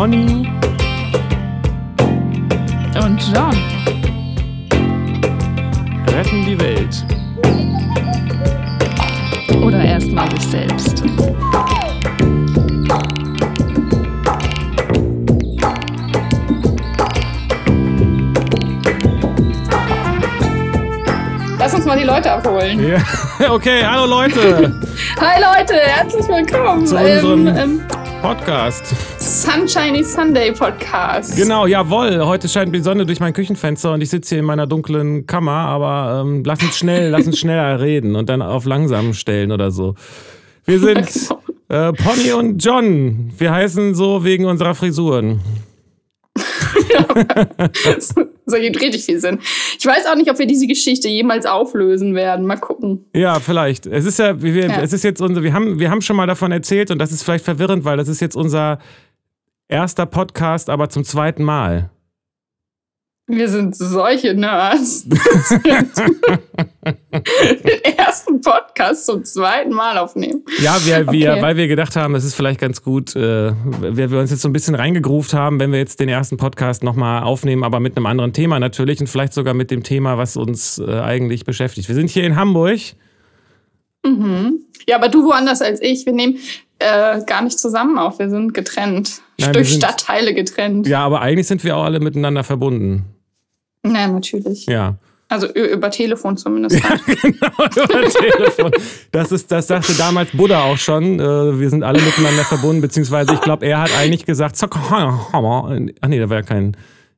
Conny Und John. retten die Welt. Oder erstmal sich selbst. Lass uns mal die Leute abholen. Ja, okay, hallo Leute Hi Leute, herzlich willkommen Zu unserem- im Podcast. Sunshiny Sunday Podcast. Genau, jawohl. Heute scheint die Sonne durch mein Küchenfenster und ich sitze hier in meiner dunklen Kammer, aber ähm, lass uns schnell, lass uns schneller reden und dann auf langsam stellen oder so. Wir sind äh, Pony und John. Wir heißen so wegen unserer Frisuren. so gibt richtig viel Sinn. Ich weiß auch nicht, ob wir diese Geschichte jemals auflösen werden. Mal gucken. Ja, vielleicht. Es ist ja, wir, Ja. es ist jetzt unser, wir haben, wir haben schon mal davon erzählt und das ist vielleicht verwirrend, weil das ist jetzt unser erster Podcast, aber zum zweiten Mal. Wir sind solche Nerds. Den ersten Podcast zum zweiten Mal aufnehmen. Ja, wir, wir, Okay. weil wir gedacht haben, es ist vielleicht ganz gut, äh, wir, wir uns jetzt so ein bisschen reingegruft haben, wenn wir jetzt den ersten Podcast nochmal aufnehmen, aber mit einem anderen Thema natürlich und vielleicht sogar mit dem Thema, was uns äh, eigentlich beschäftigt. Wir sind hier in Hamburg. Mhm. Ja, aber du woanders als ich. Wir nehmen äh, gar nicht zusammen auf. Wir sind getrennt. Nein, Durch sind- Stadtteile getrennt. Ja, aber eigentlich sind wir auch alle miteinander verbunden. Ja, natürlich. Ja. Also über Telefon zumindest. halt. genau, über Telefon. Das, ist, das sagte damals Buddha auch schon. Äh, wir sind alle miteinander verbunden, beziehungsweise ich glaube, er hat eigentlich gesagt, ach nee, da war ja kein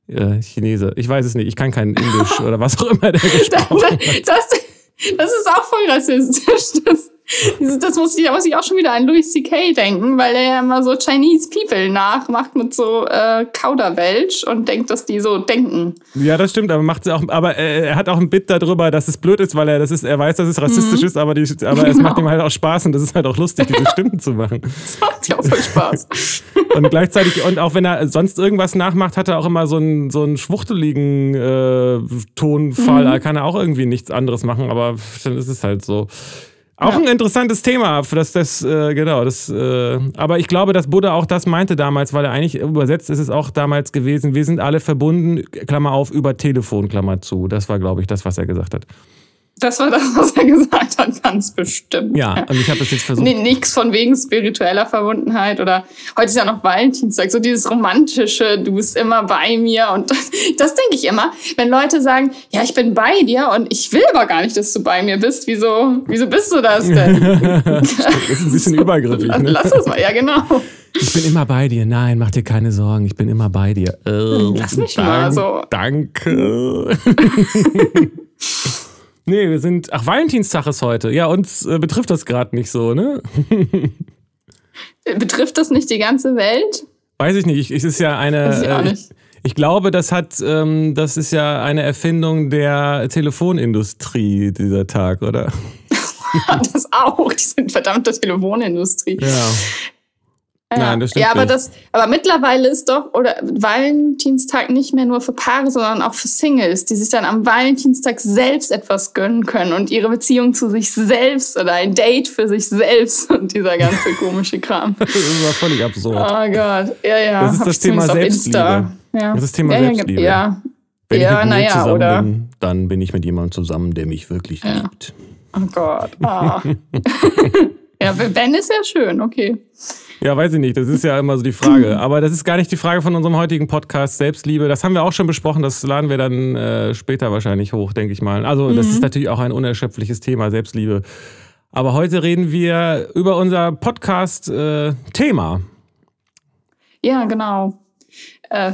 äh, Chinese. Ich weiß es nicht, ich kann kein Indisch oder was auch immer der das, gesprochen hat. das, das ist auch voll rassistisch. Das, das muss ich, da muss ich auch schon wieder an Louis C.K. denken, weil er ja immer so Chinese People nachmacht mit so äh, Kauderwelsch und denkt, dass die so denken. Ja, das stimmt, aber macht auch, aber äh, er hat auch ein Bit darüber, dass es blöd ist, weil er das ist, er weiß, dass es rassistisch ist, aber, die, aber es Genau. macht ihm halt auch Spaß und das ist halt auch lustig, diese Stimmen zu machen. Das macht ja auch voll Spaß. Und gleichzeitig, und auch wenn er sonst irgendwas nachmacht, hat er auch immer so einen, so einen schwuchteligen äh, Tonfall. Da kann er auch irgendwie nichts anderes machen, aber dann ist es halt so. Auch Ja. ein interessantes Thema, das, das, äh, genau, das, äh, aber ich glaube, dass Buddha auch das meinte damals, weil er eigentlich übersetzt ist es auch damals gewesen, wir sind alle verbunden, Klammer auf, über Telefon, Klammer zu. Das war, glaube ich, das, was er gesagt hat. Das war das, was er gesagt hat, ganz bestimmt. Ja, und ich habe das jetzt versucht. Nee, nix von wegen spiritueller Verbundenheit oder heute ist ja noch Valentinstag, so dieses romantische, du bist immer bei mir und das, das denke ich immer, wenn Leute sagen, ja, ich bin bei dir und ich will aber gar nicht, dass du bei mir bist, wieso, wieso bist du das denn? das ist ein bisschen übergriffig. Lass, Ne? lass das mal, ja genau. Ich bin immer bei dir. Nein, mach dir keine Sorgen. Ich bin immer bei dir. Äh, Lass mich mal so. Danke. Nee, wir sind. Ach, Valentinstag ist heute. Ja, uns äh, betrifft das gerade nicht so, ne? Betrifft das nicht die ganze Welt? Weiß ich nicht. Ich, es ist ja eine. Weiß ich auch äh, nicht. Ich glaube, das hat, ähm, das ist ja eine Erfindung der Telefonindustrie, dieser Tag, oder? Das auch, die sind verdammte Telefonindustrie. Ja. Nein, das stimmt Ja, aber nicht. das, aber mittlerweile ist doch, oder Valentinstag nicht mehr nur für Paare, sondern auch für Singles, die sich dann am Valentinstag selbst etwas gönnen können und ihre Beziehung zu sich selbst oder ein Date für sich selbst und dieser ganze komische Kram. Das war völlig absurd. Oh Gott, ja, ja. Das ist das Thema Selbstliebe. Ja. Das ist das Thema ja, Selbstliebe. Ja, Wenn ja, ich mit na mir ja, zusammen oder? bin, dann bin ich mit jemandem zusammen, der mich wirklich Ja. liebt. oh Gott. Ah. ja, wenn ist ja schön, okay. Ja, weiß ich nicht. Das ist ja immer so die Frage. Aber das ist gar nicht die Frage von unserem heutigen Podcast Selbstliebe. Das haben wir auch schon besprochen. Das laden wir dann äh, später wahrscheinlich hoch, denke ich mal. Also das ist natürlich auch ein unerschöpfliches Thema, Selbstliebe. Aber heute reden wir über unser Podcast-Thema. Ja, genau. Äh,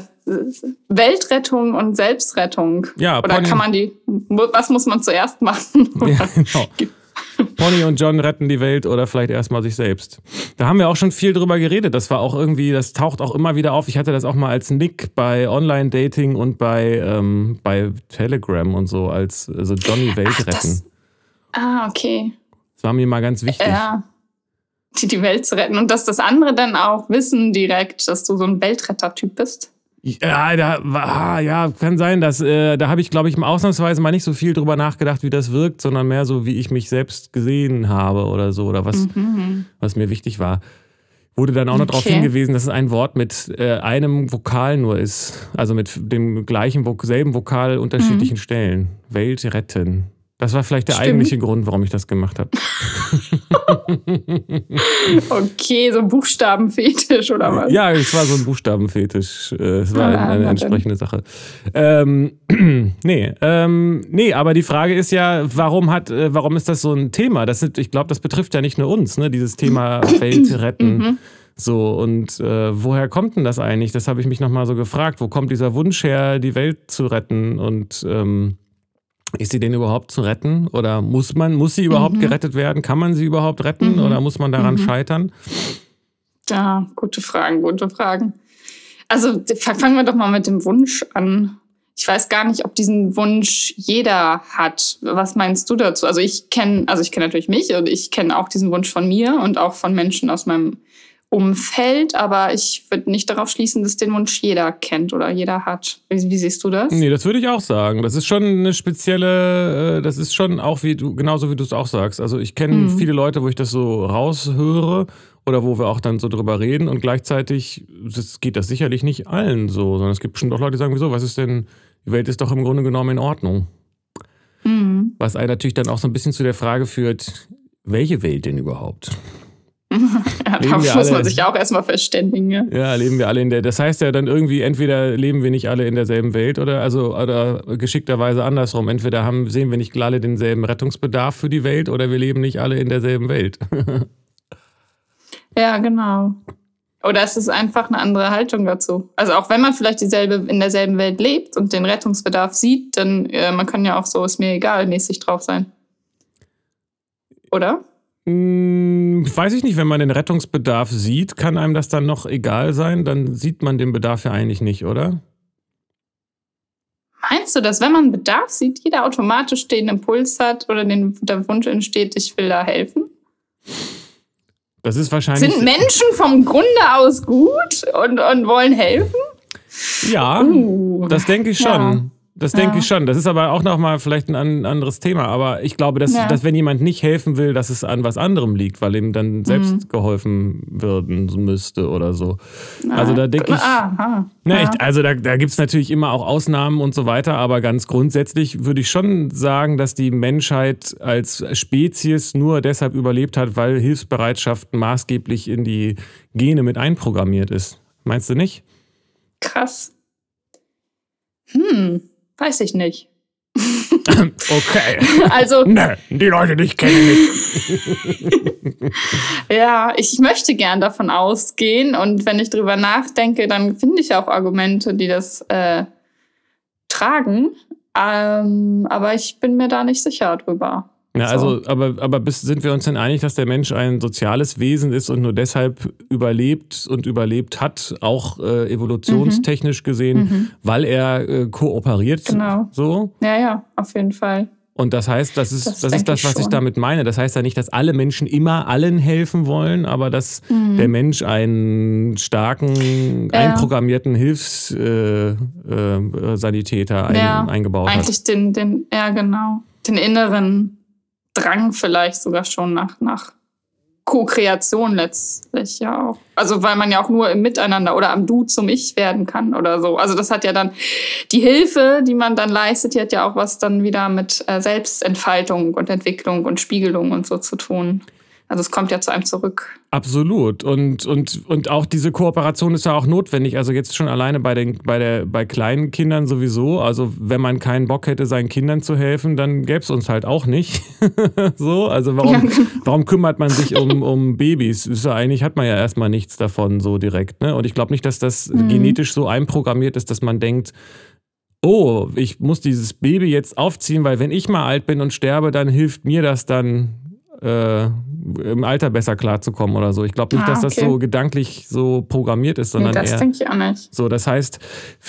Weltrettung und Selbstrettung. Ja, Oder kann man die, was muss man zuerst machen? Ja, genau. Pony und John retten die Welt oder vielleicht erstmal sich selbst. Da haben wir auch schon viel drüber geredet. Das war auch irgendwie, das taucht auch immer wieder auf. Ich hatte das auch mal als Nick bei Online-Dating und bei, ähm, bei Telegram und so, als also Johnny Welt Ach, retten. das- Ah, okay. Das war mir mal ganz wichtig. Ja. Die, die Welt zu retten. Und dass das andere dann auch wissen direkt, dass du so ein Weltretter-Typ bist. Ja, da war, ah, ja, kann sein, dass äh, da habe ich, glaube ich, ausnahmsweise mal nicht so viel drüber nachgedacht, wie das wirkt, sondern mehr so, wie ich mich selbst gesehen habe oder so oder was, Mhm. was mir wichtig war. Wurde dann auch noch darauf hingewiesen, dass es ein Wort mit äh, einem Vokal nur ist. Also mit dem gleichen, selben Vokal unterschiedlichen mhm. Stellen. Welt retten. Das war vielleicht der Stimmt. eigentliche Grund, warum ich das gemacht habe. okay, so ein Buchstabenfetisch oder was? Ja, es war so ein Buchstabenfetisch. Äh, es war ah, eine, eine entsprechende Sache. Ähm, nee, ähm, nee, aber die Frage ist ja, warum hat, äh, warum ist das so ein Thema? Das sind, ich glaube, das betrifft ja nicht nur uns, ne? Dieses Thema Welt retten. Mhm. So, und äh, woher kommt denn das eigentlich? Das habe ich mich nochmal so gefragt. Wo kommt dieser Wunsch her, die Welt zu retten? Und ähm, ist sie denn überhaupt zu retten? Oder muss man, muss sie überhaupt mhm. gerettet werden? Kann man sie überhaupt retten mhm. oder muss man daran mhm. scheitern? Ja, gute Fragen, gute Fragen. Also fangen wir doch mal mit dem Wunsch an. Ich weiß gar nicht, ob diesen Wunsch jeder hat. Was meinst du dazu? Also ich kenne, also ich kenne natürlich mich und ich kenne auch diesen Wunsch von mir und auch von Menschen aus meinem Umfeld, aber ich würde nicht darauf schließen, dass den Wunsch jeder kennt oder jeder hat. Wie, wie, siehst du das? Nee, das würde ich auch sagen. Das ist schon eine spezielle, äh, das ist schon auch wie du, genauso wie du es auch sagst. Also ich kenne mhm. viele Leute, wo ich das so raushöre oder wo wir auch dann so drüber reden und gleichzeitig das geht das sicherlich nicht allen so, sondern es gibt bestimmt auch Leute, die sagen, wieso, was ist denn, die Welt ist doch im Grunde genommen in Ordnung. Mhm. Was einen natürlich dann auch so ein bisschen zu der Frage führt, welche Welt denn überhaupt? Ja, da muss alle, man sich auch erstmal verständigen. Ja. ja, leben wir alle in der. Das heißt ja dann irgendwie, entweder leben wir nicht alle in derselben Welt oder also oder geschickterweise andersrum. Entweder haben, sehen wir nicht alle denselben Rettungsbedarf für die Welt oder wir leben nicht alle in derselben Welt. ja, genau. Oder es ist einfach eine andere Haltung dazu. Also auch wenn man vielleicht dieselbe in derselben Welt lebt und den Rettungsbedarf sieht, dann äh, man kann ja auch so ist mir egal mäßig drauf sein. Oder? Hm, weiß ich nicht, wenn man den Rettungsbedarf sieht, kann einem das dann noch egal sein? Dann sieht man den Bedarf ja eigentlich nicht, oder? Meinst du, dass wenn man Bedarf sieht, jeder automatisch den Impuls hat oder den, der Wunsch entsteht, ich will da helfen? Das ist wahrscheinlich. Sind Menschen vom Grunde aus gut und, und wollen helfen? Ja, uh, das denke ich schon. Ja. Das ja. denke ich schon. Das ist aber auch nochmal vielleicht ein anderes Thema. Aber ich glaube, dass, ja. dass wenn jemand nicht helfen will, dass es an was anderem liegt, weil ihm dann selbst mhm. geholfen werden müsste oder so. Also da denke ich. Aha. Na, ich also da, da gibt es natürlich immer auch Ausnahmen und so weiter, aber ganz grundsätzlich würde ich schon sagen, dass die Menschheit als Spezies nur deshalb überlebt hat, weil Hilfsbereitschaft maßgeblich in die Gene mit einprogrammiert ist. Meinst du nicht? Krass. Hm. Weiß ich nicht. okay. Also. Nee, die Leute, die ich kenne nicht. ja, ich möchte gern davon ausgehen und wenn ich drüber nachdenke, dann finde ich auch Argumente, die das äh, tragen. Ähm, aber ich bin mir da nicht sicher drüber. Ja, also, aber, aber bis, sind wir uns denn einig, dass der Mensch ein soziales Wesen ist und nur deshalb überlebt und überlebt hat, auch äh, evolutionstechnisch mhm. gesehen, mhm. weil er äh, kooperiert? Genau. So? Ja, ja, auf jeden Fall. Und das heißt, das ist das, das, ist das was ich, ich damit meine. Das heißt ja nicht, dass alle Menschen immer allen helfen wollen, aber dass mhm. der Mensch einen starken, ja. einprogrammierten Hilfssanitäter äh, äh, ja, eingebaut eigentlich hat. Eigentlich den, den, ja genau, den inneren Drang vielleicht sogar schon nach, nach Co-Kreation letztlich ja auch. Also weil man ja auch nur im Miteinander oder am Du zum Ich werden kann oder so. Also das hat ja dann die Hilfe, die man dann leistet, die hat ja auch was dann wieder mit äh, Selbstentfaltung und Entwicklung und Spiegelung und so zu tun. Also es kommt ja zu einem zurück. Absolut. Und, und, und auch diese Kooperation ist ja auch notwendig. Also jetzt schon alleine bei, den, bei, der, bei kleinen Kindern sowieso. Also wenn man keinen Bock hätte, seinen Kindern zu helfen, dann gäbe es uns halt auch nicht. so, also warum, ja. Genau. warum kümmert man sich um, um Babys? Ist ja, eigentlich hat man ja erstmal nichts davon so direkt. Ne? Und ich glaube nicht, dass das mhm. genetisch so einprogrammiert ist, dass man denkt, oh, ich muss dieses Baby jetzt aufziehen, weil wenn ich mal alt bin und sterbe, dann hilft mir das dann äh, im Alter besser klarzukommen oder so. Ich glaube nicht, ah, dass das so gedanklich so programmiert ist, sondern nee, das denke ich auch nicht. So, das heißt,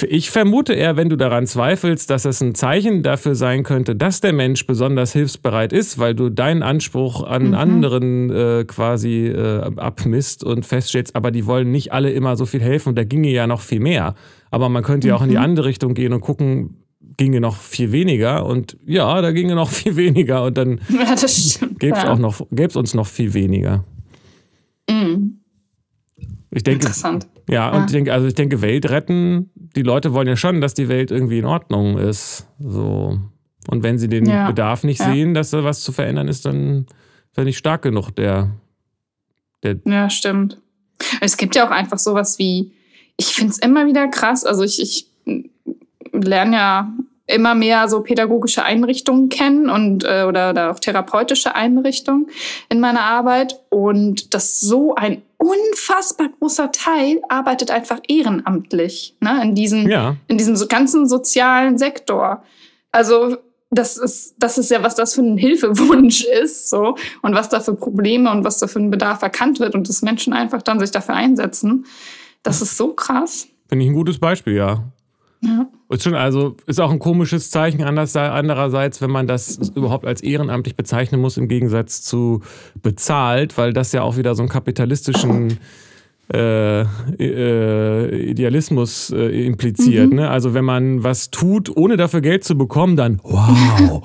ich vermute eher, wenn du daran zweifelst, dass es ein Zeichen dafür sein könnte, dass der Mensch besonders hilfsbereit ist, weil du deinen Anspruch an mhm. anderen äh, quasi äh, abmisst und feststellst, aber die wollen nicht alle immer so viel helfen und da ginge ja noch viel mehr. Aber man könnte ja auch in die mhm. andere Richtung gehen und gucken, ginge noch viel weniger und ja, da ginge noch viel weniger und dann ja, gäbe es ja. auch noch, gäbe es uns noch viel weniger. Mhm. Ich denke, Interessant. Ja, und ich denke, also ich denke, Welt retten, die Leute wollen ja schon, dass die Welt irgendwie in Ordnung ist. So. Und wenn sie den Ja. Bedarf nicht Ja. sehen, dass da was zu verändern ist, dann ist er nicht stark genug, der. Ja, stimmt. Es gibt ja auch einfach sowas wie, ich finde es immer wieder krass, also ich, ich lerne ja immer mehr so pädagogische Einrichtungen kennen und äh, oder, oder auch therapeutische Einrichtungen in meiner Arbeit und das so ein unfassbar großer Teil arbeitet einfach ehrenamtlich ne, in diesem Ja, in diesem so ganzen sozialen Sektor. Also das ist, das ist ja, was das für ein Hilfewunsch ist, so und was da für Probleme und was da für ein Bedarf erkannt wird und dass Menschen einfach dann sich dafür einsetzen. Das ist so krass. finde ich ein gutes Beispiel, ja. Ja. Also ist auch ein komisches Zeichen andererseits, wenn man das überhaupt als ehrenamtlich bezeichnen muss, im Gegensatz zu bezahlt, weil das ja auch wieder so einen kapitalistischen äh, äh, Idealismus äh, impliziert. Mhm. Ne? Also wenn man was tut, ohne dafür Geld zu bekommen, dann wow.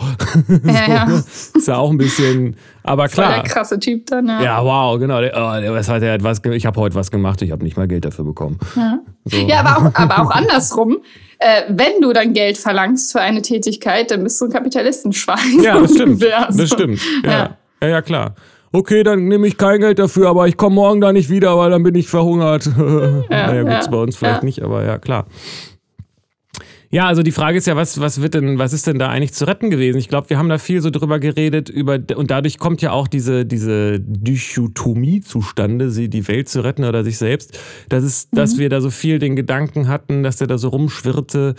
Ja, ja. Ist ja auch ein bisschen, aber Voll der klar. krasse Typ dann, ja. Ja, wow, genau. Der, oh, was hat er, was, ich habe heute was gemacht, ich habe nicht mal Geld dafür bekommen. Ja. So. Ja, aber auch, aber auch andersrum. Äh, wenn du dann Geld verlangst für eine Tätigkeit, dann bist du ein Kapitalistenschwein. Ja, das stimmt. Das so. stimmt. Ja, ja, klar. Okay, dann nehme ich kein Geld dafür, aber ich komme morgen da nicht wieder, weil dann bin ich verhungert. naja, gut, ja, bei uns vielleicht ja. nicht, aber ja, klar. Ja, also die Frage ist ja, was, was wird denn, was ist denn da eigentlich zu retten gewesen? Ich glaube, wir haben da viel so drüber geredet, über, und dadurch kommt ja auch diese, diese Dichotomie zustande, sie die Welt zu retten oder sich selbst. Das ist, dass wir da so viel den Gedanken hatten, dass der da so rumschwirrte.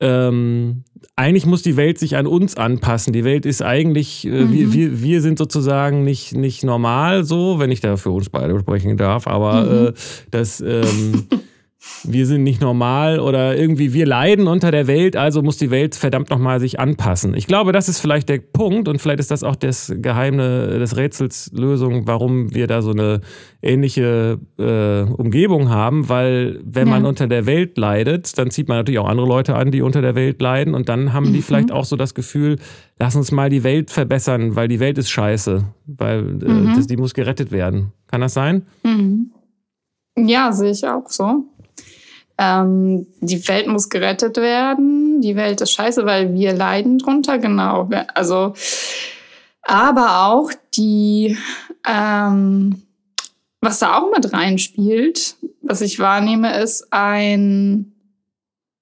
Ähm, eigentlich muss die Welt sich an uns anpassen. Die Welt ist eigentlich, äh, wir, wir, wir sind sozusagen nicht, nicht normal so, wenn ich da für uns beide sprechen darf, aber äh, das, ähm, wir sind nicht normal oder irgendwie wir leiden unter der Welt, also muss die Welt verdammt nochmal sich anpassen. Ich glaube, das ist vielleicht der Punkt und vielleicht ist das auch das Geheimnis des Rätsels Lösung, warum wir da so eine ähnliche äh, Umgebung haben, weil wenn Ja. man unter der Welt leidet, dann zieht man natürlich auch andere Leute an, die unter der Welt leiden und dann haben die vielleicht auch so das Gefühl, lass uns mal die Welt verbessern, weil die Welt ist scheiße, weil äh, das, die muss gerettet werden. Kann das sein? Mhm. Ja, sehe ich auch so. Ähm, die Welt muss gerettet werden. Die Welt ist scheiße, weil wir leiden drunter, genau. Also, aber auch die, ähm, was da auch mit reinspielt, was ich wahrnehme, ist ein,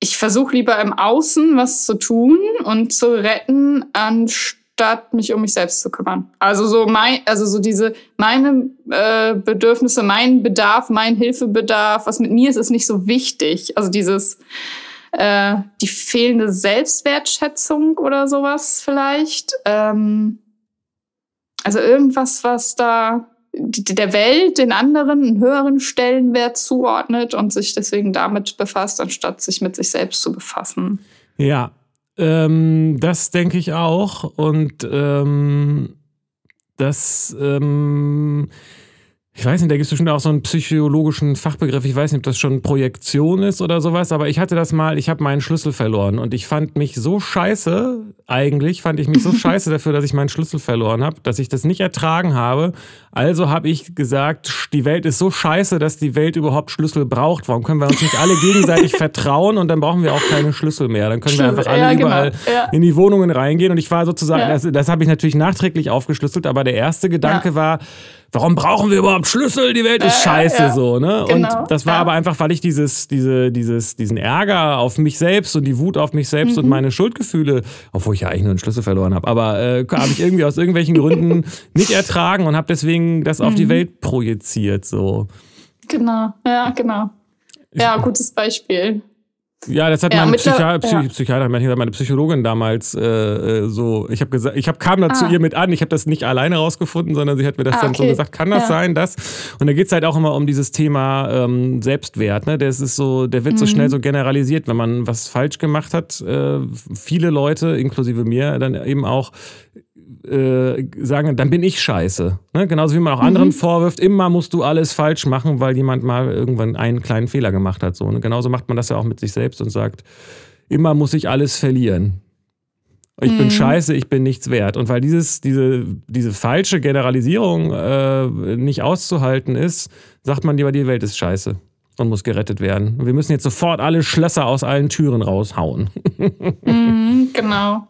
ich versuche lieber im Außen was zu tun und zu retten, anstatt mich um mich selbst zu kümmern. Also so mein, also so diese meine äh, Bedürfnisse, mein Bedarf, mein Hilfebedarf, was mit mir ist, ist nicht so wichtig. Also dieses äh, die fehlende Selbstwertschätzung oder sowas vielleicht. Ähm, also irgendwas, was da der Welt, den anderen einen höheren Stellenwert zuordnet und sich deswegen damit befasst, anstatt sich mit sich selbst zu befassen. Ja, ähm, das denke ich auch. Und ähm, das, ähm, ich weiß nicht, da gibt es bestimmt auch so einen psychologischen Fachbegriff. Ich weiß nicht, ob das schon Projektion ist oder sowas, aber ich hatte das mal, ich habe meinen Schlüssel verloren und ich fand mich so scheiße, eigentlich fand ich mich so scheiße dafür, dass ich meinen Schlüssel verloren habe, dass ich das nicht ertragen habe. Also habe ich gesagt, die Welt ist so scheiße, dass die Welt überhaupt Schlüssel braucht. Warum können wir uns nicht alle gegenseitig vertrauen und dann brauchen wir auch keine Schlüssel mehr? Dann können wir einfach alle Ja, genau. überall Ja. in die Wohnungen reingehen. Und ich war sozusagen, Ja. das, das habe ich natürlich nachträglich aufgeschlüsselt, aber der erste Gedanke war, warum brauchen wir überhaupt Schlüssel? Die Welt ist Ja, ja, scheiße ja. so, ne? Genau, Und das war ja. aber einfach, weil ich dieses, diese, dieses, diesen Ärger auf mich selbst und die Wut auf mich selbst Mhm. und meine Schuldgefühle, obwohl ich ja eigentlich nur einen Schlüssel verloren habe, aber äh, habe ich irgendwie aus irgendwelchen Gründen nicht ertragen und habe deswegen das auf Mhm. die Welt projiziert so. Genau, ja, genau. Ja, gutes Beispiel. Ja, das hat Ja, der- Psychiater, Psy ja. Psychiater, meine Psychologin damals äh, äh, so. Ich habe gesagt, ich hab, kam da zu Ah. ihr mit an. Ich habe das nicht alleine rausgefunden, sondern sie hat mir das Ah, dann so okay. gesagt. Kann das Ja. sein, das? Und da geht's halt auch immer um dieses Thema ähm, Selbstwert. Ne, das ist so, der wird so Mhm. schnell so generalisiert, wenn man was falsch gemacht hat. Äh, viele Leute, inklusive mir, dann eben auch äh, sagen, dann bin ich scheiße. Ne? Genauso wie man auch Mhm. anderen vorwirft, immer musst du alles falsch machen, weil jemand mal irgendwann einen kleinen Fehler gemacht hat. So, ne? Genauso macht man das ja auch mit sich selbst und sagt, immer muss ich alles verlieren. Ich mhm. bin scheiße, ich bin nichts wert. Und weil dieses, diese, diese falsche Generalisierung äh, nicht auszuhalten ist, sagt man lieber, die Welt ist scheiße und muss gerettet werden. Und wir müssen jetzt sofort alle Schlösser aus allen Türen raushauen. mhm, genau.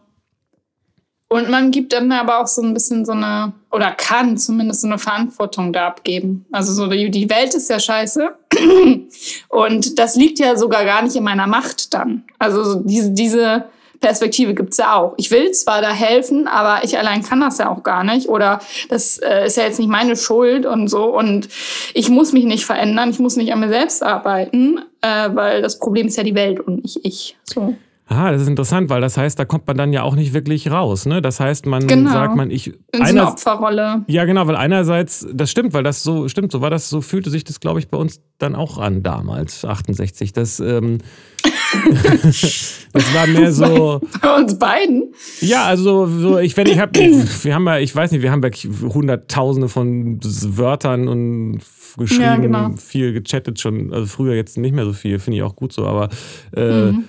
Und man gibt dann aber auch so ein bisschen so eine, oder kann zumindest so eine Verantwortung da abgeben. Also so, die, die Welt ist ja scheiße. Und das liegt ja sogar gar nicht in meiner Macht dann. Also so diese, diese Perspektive gibt's ja auch. Ich will zwar da helfen, aber ich allein kann das ja auch gar nicht. Oder das äh, ist ja jetzt nicht meine Schuld und so. Und ich muss mich nicht verändern, ich muss nicht an mir selbst arbeiten, äh, weil das Problem ist ja die Welt und nicht ich. So. Ah, das ist interessant, weil das heißt, da kommt man dann ja auch nicht wirklich raus. Ne? Das heißt, man genau. sagt man, ich. In so einer Opferrolle. Ja, genau, weil einerseits, das stimmt, weil das so, stimmt, so war das, so fühlte sich das, glaube ich, bei uns dann auch an damals, 68. Das, ähm, das war mehr so. Bei uns beiden? Ja, also so, ich, wenn ich hab, wir haben ja, ich weiß nicht, wir haben ja hunderttausende von Wörtern und geschrieben, ja, genau. viel gechattet schon, also früher jetzt nicht mehr so viel, finde ich auch gut so, aber äh, mhm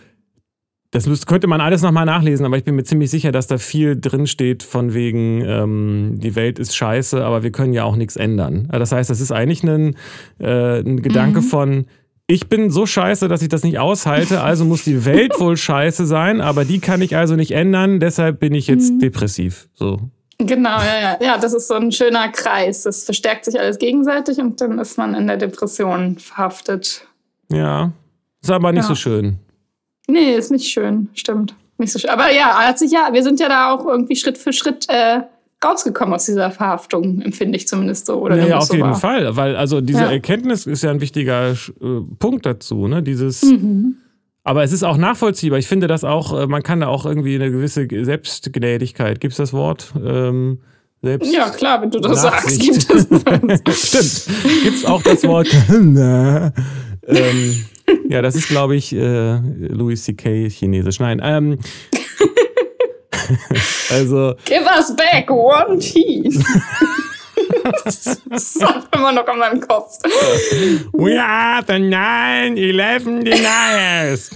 das müsste, könnte man alles nochmal nachlesen, aber ich bin mir ziemlich sicher, dass da viel drinsteht von wegen, ähm, die Welt ist scheiße, aber wir können ja auch nichts ändern. Das heißt, das ist eigentlich ein, äh, ein Gedanke mhm. von, ich bin so scheiße, dass ich das nicht aushalte, also muss die Welt wohl scheiße sein, aber die kann ich also nicht ändern, deshalb bin ich jetzt mhm. depressiv. So. Genau, ja, ja. Ja, das ist so ein schöner Kreis. Das verstärkt sich alles gegenseitig und dann ist man in der Depression verhaftet. Ja, ist aber nicht ja. so schön. Nee, ist nicht schön, stimmt. Nicht so schön. Aber ja, hat sich ja, wir sind ja da auch irgendwie Schritt für Schritt äh, rausgekommen aus dieser Verhaftung, empfinde ich zumindest so. Oder ja, auf so jeden war. Fall, weil also diese ja. Erkenntnis ist ja ein wichtiger äh, Punkt dazu, ne? Dieses. Mhm. Aber es ist auch nachvollziehbar. Ich finde das auch, äh, man kann da auch irgendwie eine gewisse Selbstgnädigkeit, gibt es das Wort? Ähm, selbst ja, klar, wenn du das Nachsicht. sagst, gibt es. Stimmt. Gibt es auch das Wort. ähm, ja, das ist, glaube ich, äh, Louis C.K. Chinesisch. Nein, ähm, also. Give us back one teeth. das ist immer noch an meinem Kopf. We are the 9-11 deniers.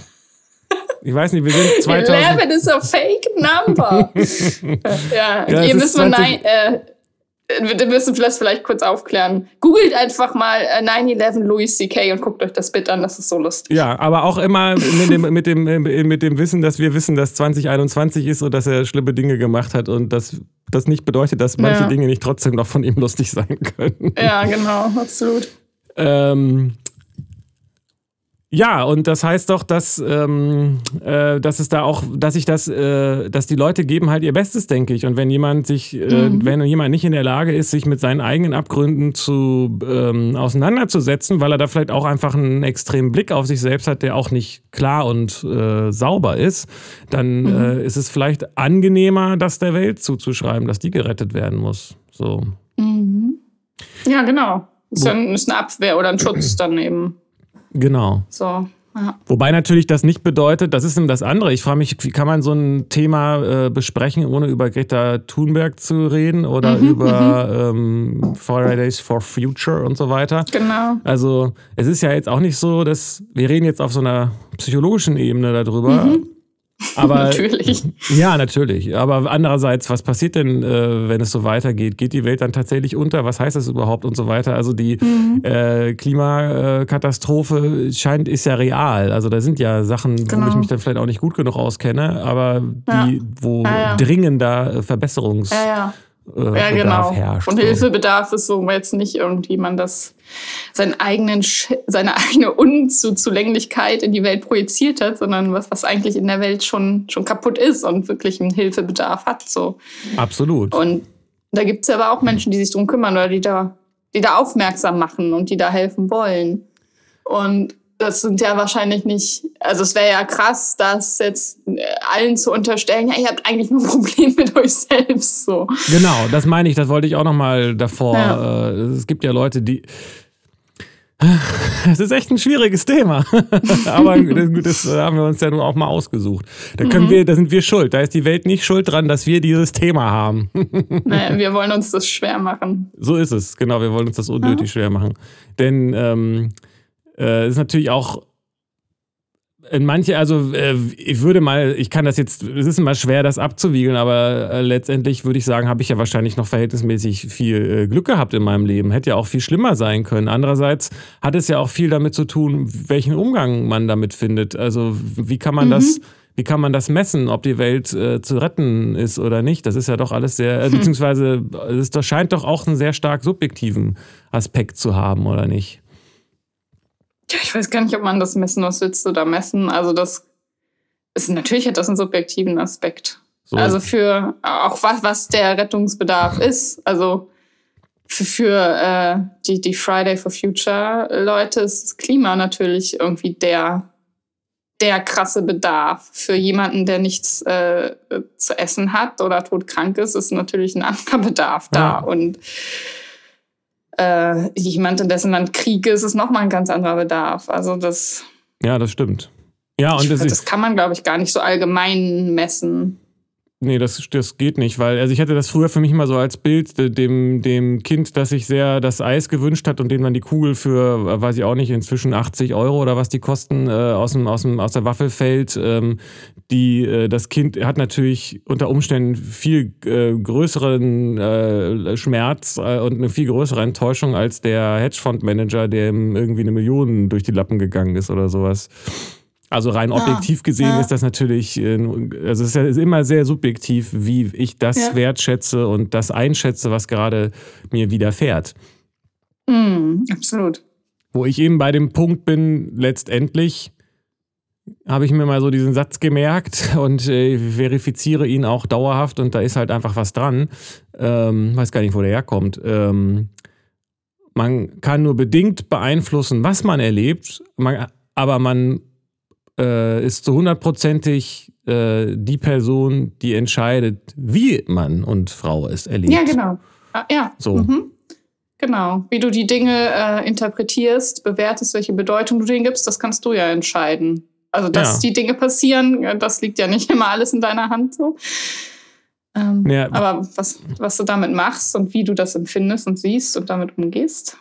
Ich weiß nicht, wir sind 2000. 11 is a fake number. ja, ja ihr müsst mal nein, äh, wir müssen das vielleicht kurz aufklären. Googelt einfach mal 9-11 äh, Louis C.K. und guckt euch das Bild an, das ist so lustig. Ja, aber auch immer mit dem, mit, dem, mit dem Wissen, dass wir wissen, dass 2021 ist und dass er schlimme Dinge gemacht hat und dass das nicht bedeutet, dass manche ja. Dinge nicht trotzdem noch von ihm lustig sein können. Ja, genau, absolut. Ähm, ja, und das heißt doch, dass, ähm, äh, dass es da auch, dass ich das, äh, dass die Leute geben halt ihr Bestes, denke ich. Und wenn jemand sich, äh, mhm. wenn jemand nicht in der Lage ist, sich mit seinen eigenen Abgründen zu ähm, auseinanderzusetzen, weil er da vielleicht auch einfach einen extremen Blick auf sich selbst hat, der auch nicht klar und äh, sauber ist, dann mhm. Äh, ist es vielleicht angenehmer, das der Welt zuzuschreiben, dass die gerettet werden muss. So. Mhm. Ja, genau. Ist, ja, ist eine Abwehr oder ein Schutz dann eben. Genau. So. Ja. Wobei natürlich das nicht bedeutet, das ist eben das andere. Ich frage mich, wie kann man so ein Thema äh, besprechen, ohne über Greta Thunberg zu reden oder mhm, über mhm. ähm, Fridays for Future und so weiter. Genau. Also es ist ja jetzt auch nicht so, dass wir reden jetzt auf so einer psychologischen Ebene darüber. Mhm. Aber, natürlich. Ja, natürlich. Aber andererseits, was passiert denn, äh, wenn es so weitergeht? Geht die Welt dann tatsächlich unter? Was heißt das überhaupt und so weiter? Also die mhm. äh, Klimakatastrophe scheint, ist ja real. Also da sind ja Sachen, genau. wo ich mich dann vielleicht auch nicht gut genug auskenne, aber die, ja. wo ja, ja. dringender Verbesserungs... Ja, ja äh, ja, genau. herrscht. Und Hilfebedarf ist so jetzt nicht irgendwie man das seinen eigenen seine eigene Unzulänglichkeit in die Welt projiziert hat, sondern was was eigentlich in der Welt schon schon kaputt ist und wirklich einen Hilfebedarf hat so. Absolut. Und da gibt es aber auch Menschen, die sich drum kümmern oder die da die da aufmerksam machen und die da helfen wollen. Und das sind ja wahrscheinlich nicht, also es wäre ja krass, das jetzt äh, allen zu unterstellen, ja, ihr habt eigentlich nur ein Problem mit euch selbst. So. Genau, das meine ich, das wollte ich auch nochmal davor. Ja. Äh, es gibt ja Leute, die. Es ist echt ein schwieriges Thema. Aber das haben wir uns ja nun auch mal ausgesucht. Da können mhm. wir, da sind wir schuld. Da ist die Welt nicht schuld dran, dass wir dieses Thema haben. Naja, wir wollen uns das schwer machen. So ist es, genau. Wir wollen uns das unnötig mhm. schwer machen. Denn ähm, äh, ist natürlich auch in manche, also äh, ich würde mal, ich kann das jetzt, es ist immer schwer, das abzuwiegeln, aber äh, letztendlich würde ich sagen, habe ich ja wahrscheinlich noch verhältnismäßig viel äh, Glück gehabt in meinem Leben. Hätte ja auch viel schlimmer sein können. Andererseits hat es ja auch viel damit zu tun, welchen Umgang man damit findet. Also wie kann man mhm. das wie kann man das messen, ob die Welt äh, zu retten ist oder nicht? Das ist ja doch alles sehr, äh, hm. beziehungsweise es scheint doch auch einen sehr stark subjektiven Aspekt zu haben, oder nicht? Ja, ich weiß gar nicht, ob man das messen, was willst du da messen? Also das ist natürlich hat das einen subjektiven Aspekt. So. Also für auch was, was der Rettungsbedarf ist. Also für, für äh, die, die Friday for Future Leute ist das Klima natürlich irgendwie der der krasse Bedarf. Für jemanden, der nichts äh, zu essen hat oder todkrank ist, ist natürlich ein anderer Bedarf da. Ja. Und äh, jemand, in dessen Land Krieg ist, ist nochmal ein ganz anderer Bedarf. Also das. Ja, das stimmt. Ja, und das, das kann man, glaube ich, gar nicht so allgemein messen. Nee, das, das geht nicht, weil also ich hatte das früher für mich mal so als Bild dem, dem Kind, das sich sehr das Eis gewünscht hat und dem dann die Kugel für, weiß ich auch nicht, inzwischen 80 Euro oder was die kosten, äh, aus, dem, aus, dem, aus der Waffel fällt. Ähm, die, äh, das Kind hat natürlich unter Umständen viel äh, größeren äh, Schmerz äh, und eine viel größere Enttäuschung als der Hedgefondsmanager, der ihm irgendwie eine Million durch die Lappen gegangen ist oder sowas. Also rein ja, objektiv gesehen ja. ist das natürlich, äh, also es ist immer sehr subjektiv, wie ich das ja. wertschätze und das einschätze, was gerade mir widerfährt. Mm, absolut. Wo ich eben bei dem Punkt bin, letztendlich habe ich mir mal so diesen Satz gemerkt und äh, verifiziere ihn auch dauerhaft und da ist halt einfach was dran. Ähm, weiß gar nicht, wo der herkommt. Ähm, man kann nur bedingt beeinflussen, was man erlebt, man, aber man äh, ist zu hundertprozentig äh, die Person, die entscheidet, wie Mann und Frau es erlebt. Ja, genau. Ah, ja. So. Mhm. Genau. Wie du die Dinge äh, interpretierst, bewertest, welche Bedeutung du denen gibst, das kannst du ja entscheiden. Also, dass ja. die Dinge passieren, das liegt ja nicht immer alles in deiner Hand so. Ähm, ja. Aber was, was du damit machst und wie du das empfindest und siehst und damit umgehst,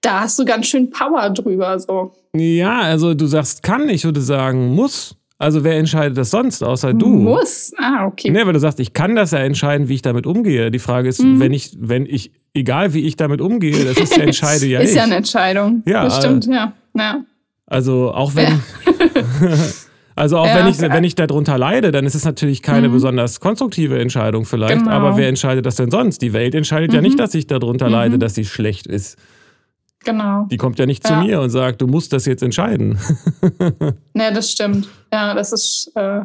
da hast du ganz schön Power drüber. So. Ja, also du sagst kann, ich würde sagen muss. Also wer entscheidet das sonst, außer du? Muss. Ah, okay. Nee, weil du sagst, ich kann das ja entscheiden, wie ich damit umgehe. Die Frage ist, mhm. wenn ich, wenn ich, egal wie ich damit umgehe, das ist ja entscheide ja Ist ich. ja eine Entscheidung. Ja. Das stimmt, äh, ja. ja. Also auch wenn. Ja. Also auch ja, wenn ich wenn ich darunter leide, dann ist es natürlich keine mhm. besonders konstruktive Entscheidung vielleicht. Genau. Aber wer entscheidet das denn sonst? Die Welt entscheidet mhm. ja nicht, dass ich darunter mhm. leide, dass sie schlecht ist. Genau. Die kommt ja nicht ja. zu mir und sagt, du musst das jetzt entscheiden. ne, das stimmt. Ja, das ist. Äh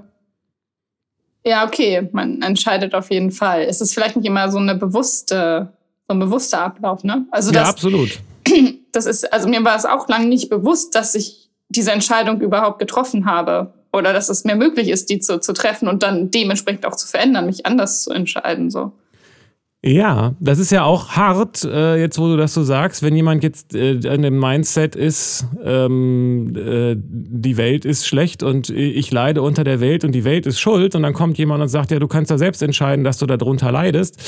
ja, okay, man entscheidet auf jeden Fall. Es ist vielleicht nicht immer so eine bewusste, so ein bewusster Ablauf, ne? Also das, ja, absolut. Das ist, also mir war es auch lange nicht bewusst, dass ich diese Entscheidung überhaupt getroffen habe. Oder dass es mir möglich ist, die zu, zu treffen und dann dementsprechend auch zu verändern, mich anders zu entscheiden. So. Ja, das ist ja auch hart, äh, jetzt wo du das so sagst, wenn jemand jetzt äh, in dem Mindset ist, ähm, äh, die Welt ist schlecht und ich leide unter der Welt und die Welt ist schuld und dann kommt jemand und sagt, ja, du kannst ja selbst entscheiden, dass du darunter leidest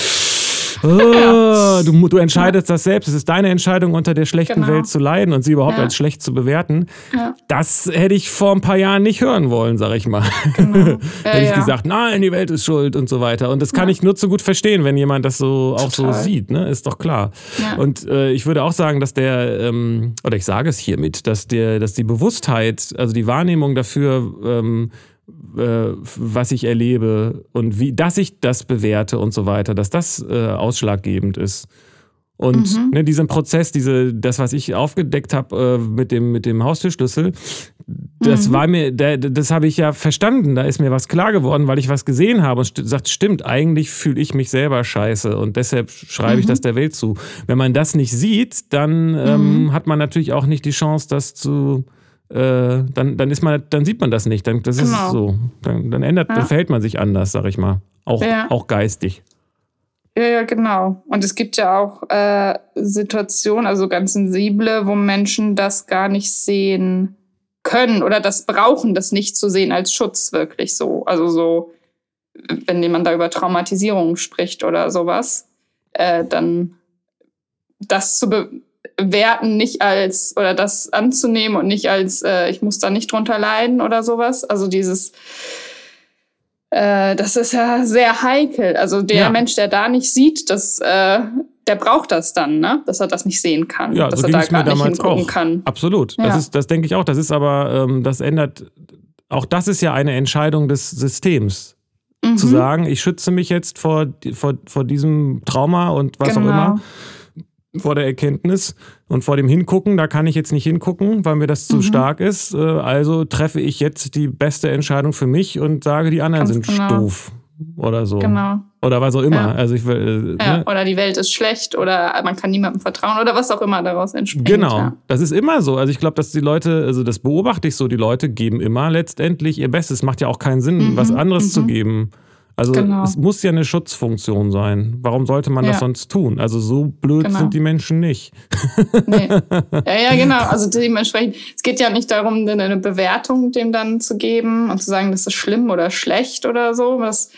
Oh, du, du, entscheidest ja. das selbst. Es ist deine Entscheidung, unter der schlechten genau. Welt zu leiden und sie überhaupt ja. als schlecht zu bewerten. Ja. Das hätte ich vor ein paar Jahren nicht hören wollen, sag ich mal. Genau. Hätte ich gesagt, nein, die Welt ist schuld und so weiter. Und das kann ich nur zu gut verstehen, wenn jemand das so auch Total. so sieht. Ne? Ist doch klar. Und äh, ich würde auch sagen, dass der, ähm, oder ich sage es hiermit, dass, der, dass die Bewusstheit, also die Wahrnehmung dafür, ähm, äh, was ich erlebe und wie, dass ich das bewerte und so weiter, dass das äh, ausschlaggebend ist. Und mhm. ne, diesen Prozess, diese, das, was ich aufgedeckt habe äh, mit, dem, mit dem Haustürschlüssel, das mhm. war mir, das habe ich ja verstanden. Da ist mir was klar geworden, weil ich was gesehen habe und st sagt, stimmt, eigentlich fühle ich mich selber scheiße und deshalb schreibe mhm. ich das der Welt zu. Wenn man das nicht sieht, dann ähm, mhm. hat man natürlich auch nicht die Chance, das zu, äh, dann, dann ist man, dann sieht man das nicht. Dann, das genau. ist so. Dann, dann ändert, ja. dann verhält man sich anders, sag ich mal. Auch, ja. auch geistig. Ja, ja, genau. Und es gibt ja auch äh, Situationen, also ganz sensible, wo Menschen das gar nicht sehen können oder das brauchen, das nicht zu sehen als Schutz wirklich so. Also so, wenn jemand da über Traumatisierung spricht oder sowas, äh, dann das zu werten, nicht als, oder das anzunehmen und nicht als, äh, ich muss da nicht drunter leiden oder sowas. Also dieses, äh, das ist ja sehr heikel. Also der ja. Mensch, der da nicht sieht, das, äh, der braucht das dann, ne? dass er das nicht sehen kann, ja, dass so er da gar nicht hingucken auch. kann. Absolut. Ja. Das, ist, das denke ich auch. Das ist aber, ähm, das ändert, auch das ist ja eine Entscheidung des Systems. Mhm. Zu sagen, ich schütze mich jetzt vor, vor, vor diesem Trauma und was genau. auch immer vor der Erkenntnis und vor dem Hingucken, da kann ich jetzt nicht hingucken, weil mir das zu mhm. stark ist. Äh, also treffe ich jetzt die beste Entscheidung für mich und sage, die anderen Ganz sind genau. doof oder so. Genau. Oder was auch immer. Ja. Also ich will, äh, ja, ne? Oder die Welt ist schlecht oder man kann niemandem vertrauen oder was auch immer daraus entspringt. Genau. Ja. Das ist immer so. Also ich glaube, dass die Leute, also das beobachte ich so, die Leute geben immer letztendlich ihr Bestes. Es macht ja auch keinen Sinn, mhm. was anderes mhm. zu geben. Also genau. es muss ja eine Schutzfunktion sein. Warum sollte man ja. das sonst tun? Also so blöd genau. sind die Menschen nicht. Nee. Ja, ja, genau. Also dementsprechend, es geht ja nicht darum, eine Bewertung dem dann zu geben und zu sagen, das ist schlimm oder schlecht oder so. Was,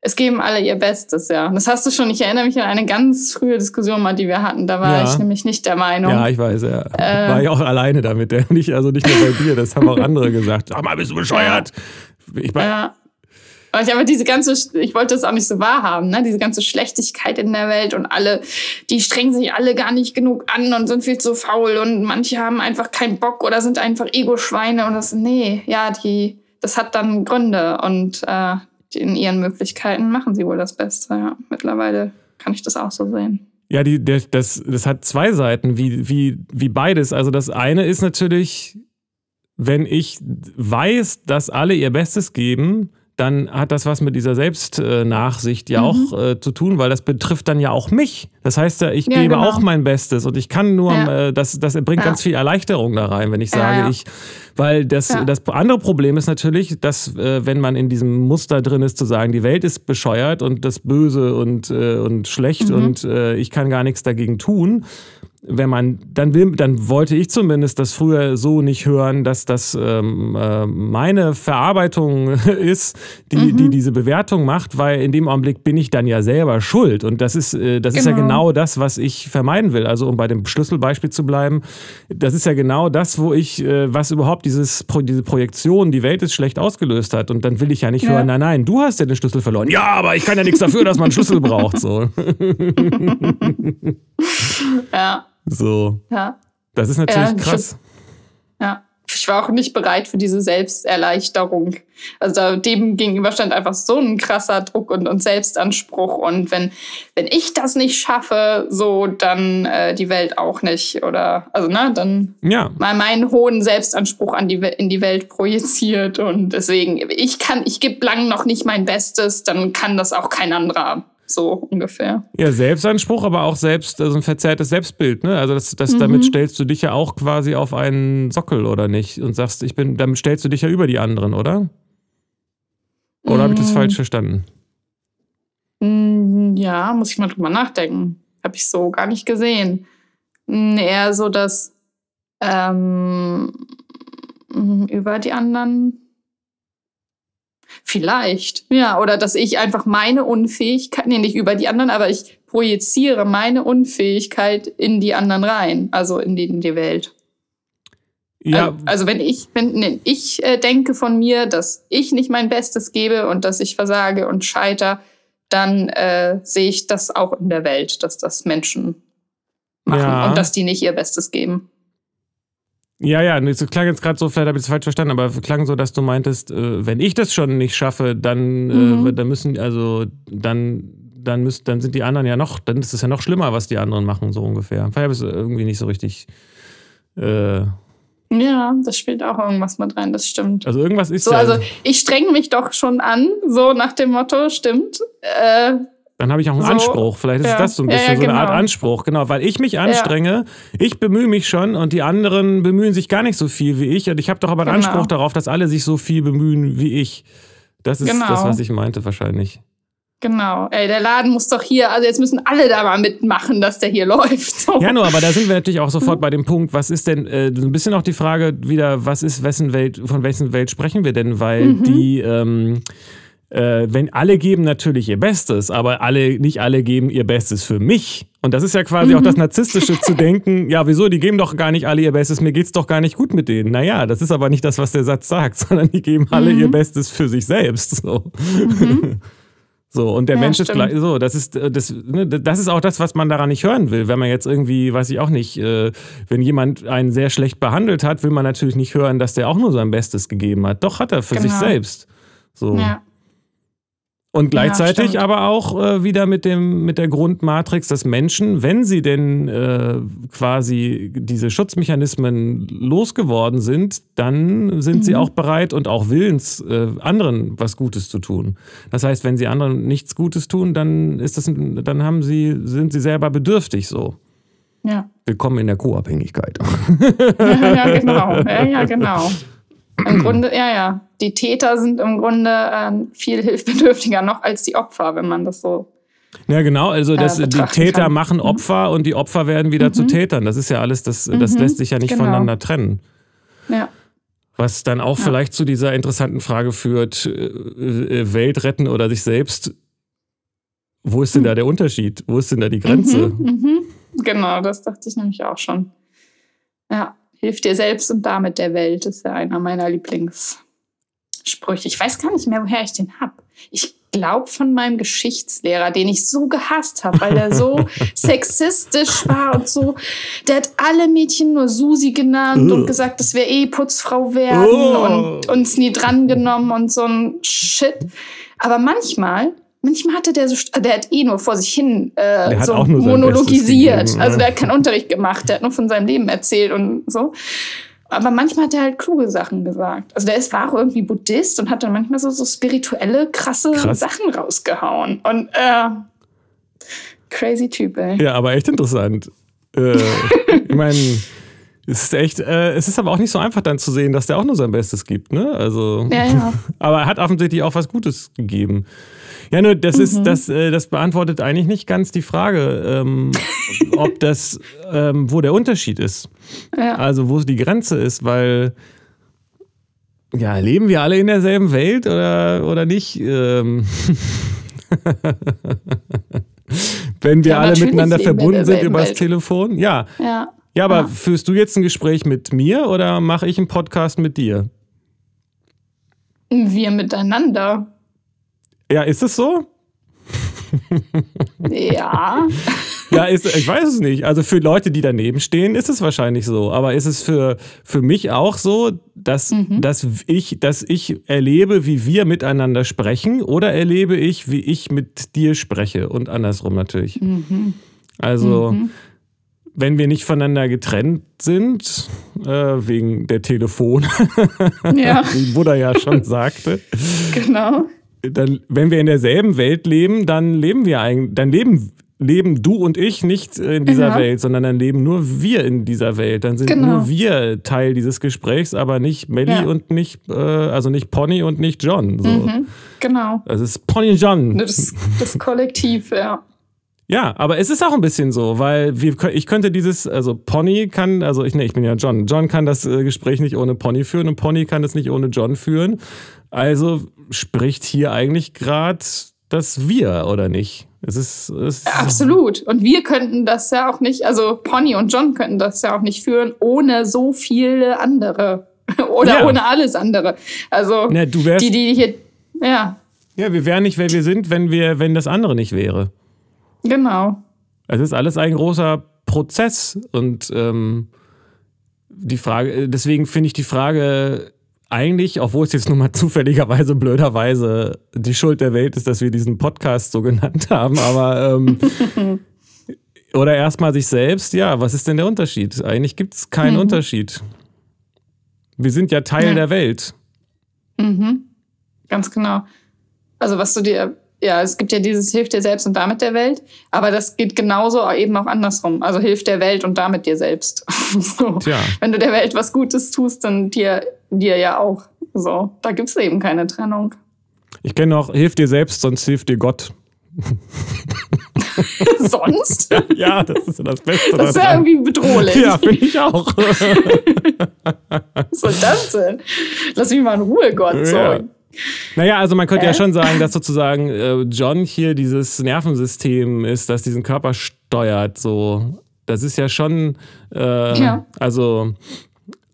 es geben alle ihr Bestes, ja. Das hast du schon. Ich erinnere mich an eine ganz frühe Diskussion mal, die wir hatten. Da war ja. ich nämlich nicht der Meinung. Ja, ich weiß, ja. Äh, war ich auch alleine damit. Nicht, also nicht nur bei dir, das haben auch andere gesagt. Sag mal, bist du bescheuert? Ich, ja. Aber ich aber diese ganze, ich wollte das auch nicht so wahrhaben, ne? Diese ganze Schlechtigkeit in der Welt und alle, die strengen sich alle gar nicht genug an und sind viel zu faul und manche haben einfach keinen Bock oder sind einfach Ego-Schweine und das, nee, ja, die, das hat dann Gründe und äh, in ihren Möglichkeiten machen sie wohl das Beste, ja. Mittlerweile kann ich das auch so sehen. Ja, die, der, das, das hat zwei Seiten, wie, wie, wie beides. Also das eine ist natürlich, wenn ich weiß, dass alle ihr Bestes geben, dann hat das was mit dieser Selbstnachsicht ja mhm. auch äh, zu tun, weil das betrifft dann ja auch mich. Das heißt ja, ich ja, gebe genau. auch mein Bestes und ich kann nur, ja. äh, das, das bringt ja. ganz viel Erleichterung da rein, wenn ich sage, ich, weil das, das andere Problem ist natürlich, dass äh, wenn man in diesem Muster drin ist, zu sagen, die Welt ist bescheuert und das Böse und, äh, und schlecht mhm. und äh, ich kann gar nichts dagegen tun, wenn man, dann will, dann wollte ich zumindest das früher so nicht hören, dass das ähm, äh, meine Verarbeitung ist, die, mhm. die diese Bewertung macht, weil in dem Augenblick bin ich dann ja selber schuld. Und das ist, äh, das genau. ist ja genau. genau das, was ich vermeiden will. Also um bei dem Schlüsselbeispiel zu bleiben, das ist ja genau das, wo ich, äh, was überhaupt dieses, diese Projektion, die Welt ist schlecht ausgelöst hat. Und dann will ich ja nicht ja. hören, nein, nein, du hast ja den Schlüssel verloren. Ja, aber ich kann ja nichts dafür, dass man einen Schlüssel braucht. So. ja. So. Ja. Das ist natürlich ja, krass. Ja. Ich war auch nicht bereit für diese Selbsterleichterung. Also dem gegenüber stand einfach so ein krasser Druck und, und Selbstanspruch. Und wenn, wenn ich das nicht schaffe, so dann äh, die Welt auch nicht. Oder also ne, dann ja. mal meinen hohen Selbstanspruch an die, in die Welt projiziert. Und deswegen, ich kann, ich gebe lang noch nicht mein Bestes, dann kann das auch kein anderer so ungefähr. Ja, Selbstanspruch, aber auch selbst, also ein verzerrtes Selbstbild, ne? Also das, das, mhm. damit stellst du dich ja auch quasi auf einen Sockel, oder nicht? Und sagst, ich bin, damit stellst du dich ja über die anderen, oder? Oder mhm. habe ich das falsch verstanden? Mm, ja, muss ich mal drüber nachdenken. Habe ich so gar nicht gesehen. Eher so, dass ähm, über die anderen Vielleicht, ja, oder dass ich einfach meine Unfähigkeit, nee, nicht über die anderen, aber ich projiziere meine Unfähigkeit in die anderen rein, also in die, in die Welt. Ja. Also, also wenn ich, wenn ich äh, denke von mir, dass ich nicht mein Bestes gebe und dass ich versage und scheiter, dann äh, sehe ich das auch in der Welt, dass das Menschen machen ja. und dass die nicht ihr Bestes geben. Ja, ja, es klang jetzt gerade so, vielleicht habe ich es falsch verstanden, aber es klang so, dass du meintest, äh, wenn ich das schon nicht schaffe, dann, äh, mhm. äh, dann müssen, also dann, dann müssen, dann sind die anderen ja noch, dann ist es ja noch schlimmer, was die anderen machen, so ungefähr. Vielleicht habe ich es irgendwie nicht so richtig. Äh, ja, das spielt auch irgendwas mit rein, das stimmt. Also irgendwas ist so. Ja also ich strenge mich doch schon an, so nach dem Motto, stimmt. Äh, dann habe ich auch einen so, Anspruch. Vielleicht ist ja. das so ein bisschen ja, ja, so eine Art genau. Anspruch. Genau, weil ich mich anstrenge, ich bemühe mich schon und die anderen bemühen sich gar nicht so viel wie ich. Und ich habe doch aber einen genau. Anspruch darauf, dass alle sich so viel bemühen wie ich. Das ist genau. das, was ich meinte wahrscheinlich. Genau. Ey, der Laden muss doch hier, also jetzt müssen alle da mal mitmachen, dass der hier läuft. So. Ja, nur, aber da sind wir natürlich auch sofort bei dem Punkt, was ist denn, äh, ein bisschen auch die Frage wieder, was ist, wessen Welt, von wessen Welt sprechen wir denn? Weil mhm. die, ähm, äh, wenn alle geben natürlich ihr Bestes, aber alle, nicht alle geben ihr Bestes für mich. Und das ist ja quasi mhm. auch das Narzisstische zu denken, ja, wieso, die geben doch gar nicht alle ihr Bestes, mir geht's doch gar nicht gut mit denen. Naja, das ist aber nicht das, was der Satz sagt, sondern die geben alle mhm. ihr Bestes für sich selbst. So. Mhm. So, und der ja, Mensch ist gleich, so, das ist, äh, das, ne, das ist auch das, was man daran nicht hören will. Wenn man jetzt irgendwie, weiß ich auch nicht, äh, wenn jemand einen sehr schlecht behandelt hat, will man natürlich nicht hören, dass der auch nur sein Bestes gegeben hat. Doch hat er für genau. sich selbst. So. Ja. Und gleichzeitig ja, aber auch äh, wieder mit, dem, mit der Grundmatrix, dass Menschen, wenn sie denn äh, quasi diese Schutzmechanismen losgeworden sind, dann sind mhm. sie auch bereit und auch willens, äh, anderen was Gutes zu tun. Das heißt, wenn sie anderen nichts Gutes tun, dann ist das, dann haben sie, sind sie selber bedürftig so. Ja. Willkommen in der Co-Abhängigkeit. Ja, ja, genau. Ja, ja, genau. Im Grunde, ja, ja. Die Täter sind im Grunde äh, viel hilfbedürftiger noch als die Opfer, wenn man das so. Ja, genau. Also das, äh, die Täter kann. machen mhm. Opfer mhm. und die Opfer werden wieder mhm. zu Tätern. Das ist ja alles, das, das mhm. lässt sich ja nicht genau. voneinander trennen. Ja. Was dann auch ja. vielleicht zu dieser interessanten Frage führt, äh, äh, Welt retten oder sich selbst. Wo ist denn da mhm. der Unterschied? Wo ist denn da die Grenze? Mhm, genau, das dachte ich nämlich auch schon. Ja. Hilf dir selbst und damit der Welt ist ja einer meiner Lieblingssprüche. Ich weiß gar nicht mehr, woher ich den habe. Ich glaube von meinem Geschichtslehrer, den ich so gehasst habe, weil der so sexistisch war und so. Der hat alle Mädchen nur Susi genannt und gesagt, dass wir eh Putzfrau werden oh. und uns nie drangenommen und so ein Shit. Aber manchmal manchmal hatte der so, der hat eh nur vor sich hin äh, so monologisiert. also der hat keinen Unterricht gemacht, der hat nur von seinem Leben erzählt und so. Aber manchmal hat er halt kluge Sachen gesagt. Also der ist, war auch irgendwie Buddhist und hat dann manchmal so, so spirituelle, krasse Krass. Sachen rausgehauen. Und äh, crazy Typ, ey. Ja, aber echt interessant. Äh, ich meine, es ist echt, äh, es ist aber auch nicht so einfach dann zu sehen, dass der auch nur sein Bestes gibt, ne? Also. Ja, ja. aber er hat offensichtlich auch was Gutes gegeben. Ja, nur das mhm. ist, das, äh, das beantwortet eigentlich nicht ganz die Frage, ähm, ob das, ähm, wo der Unterschied ist. Ja. Also wo die Grenze ist, weil ja, leben wir alle in derselben Welt oder, oder nicht? Ähm Wenn wir ja, alle miteinander verbunden sind übers Welt. Telefon? Ja. Ja, ja aber ja. führst du jetzt ein Gespräch mit mir oder mache ich einen Podcast mit dir? Wir miteinander. Ja, ist es so? ja. Ja, ist, ich weiß es nicht. Also für Leute, die daneben stehen, ist es wahrscheinlich so. Aber ist es für, für mich auch so, dass, mhm. dass, ich, dass ich erlebe, wie wir miteinander sprechen oder erlebe ich, wie ich mit dir spreche und andersrum natürlich. Mhm. Also, mhm. wenn wir nicht voneinander getrennt sind, äh, wegen der Telefon, ja. wie Buddha ja schon sagte. Genau dann, wenn wir in derselben Welt leben, dann leben wir eigentlich, dann leben, leben du und ich nicht in dieser ja. Welt, sondern dann leben nur wir in dieser Welt. Dann sind genau. nur wir Teil dieses Gesprächs, aber nicht Melly ja. und nicht, äh, also nicht Pony und nicht John. So. Mhm, genau. Das ist Pony und John. Das, das Kollektiv, ja. Ja, aber es ist auch ein bisschen so, weil wir, ich könnte dieses, also Pony kann, also ich, nee, ich bin ja John. John kann das äh, Gespräch nicht ohne Pony führen und Pony kann es nicht ohne John führen. Also spricht hier eigentlich gerade das Wir, oder nicht? Es ist, es ja, absolut. Und wir könnten das ja auch nicht, also Pony und John könnten das ja auch nicht führen, ohne so viele andere. oder ja. ohne alles andere. Also ja, du wärst, die, die hier, ja. Ja, wir wären nicht, wer wir sind, wenn wir, wenn das andere nicht wäre. Genau. Es ist alles ein großer Prozess und ähm, die Frage, deswegen finde ich die Frage eigentlich, obwohl es jetzt nun mal zufälligerweise, blöderweise die Schuld der Welt ist, dass wir diesen Podcast so genannt haben, aber ähm, oder erstmal sich selbst, ja, was ist denn der Unterschied? Eigentlich gibt es keinen mhm. Unterschied. Wir sind ja Teil ja. der Welt. Mhm. Ganz genau. Also was du dir, ja, es gibt ja dieses Hilf dir selbst und damit der Welt, aber das geht genauso eben auch andersrum. Also hilf der Welt und damit dir selbst. so. Tja. Wenn du der Welt was Gutes tust, dann dir dir ja auch. So, da gibt es eben keine Trennung. Ich kenne noch, hilf dir selbst, sonst hilft dir Gott. sonst? Ja, ja, das ist das Beste. Das ist ja irgendwie bedrohlich. Ja, finde ich auch. Was soll das denn? Lass mich mal in Ruhe, Gott. So. Ja. Naja, also man könnte äh? ja schon sagen, dass sozusagen äh, John hier dieses Nervensystem ist, das diesen Körper steuert. So, das ist ja schon, äh, ja. also,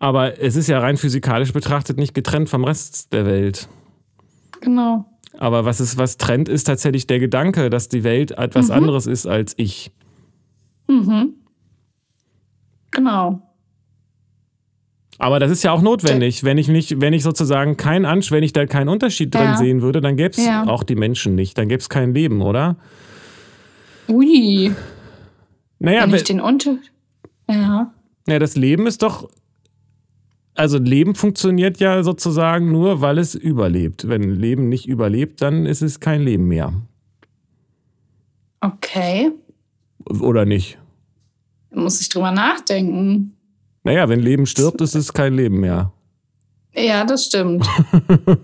aber es ist ja rein physikalisch betrachtet nicht getrennt vom Rest der Welt. Genau. Aber was es was trennt, ist tatsächlich der Gedanke, dass die Welt etwas mhm. anderes ist als ich. Mhm. Genau. Aber das ist ja auch notwendig. Wenn ich nicht, wenn ich sozusagen kein Ansch, wenn ich da keinen Unterschied drin ja. sehen würde, dann gäbe es ja. auch die Menschen nicht. Dann gäbe es kein Leben, oder? Ui. Naja, wenn ich den Unter. Ja. Ja, das Leben ist doch. Also Leben funktioniert ja sozusagen nur, weil es überlebt. Wenn Leben nicht überlebt, dann ist es kein Leben mehr. Okay. Oder nicht? Muss ich drüber nachdenken. Naja, wenn Leben stirbt, ist es kein Leben mehr. Ja, das stimmt.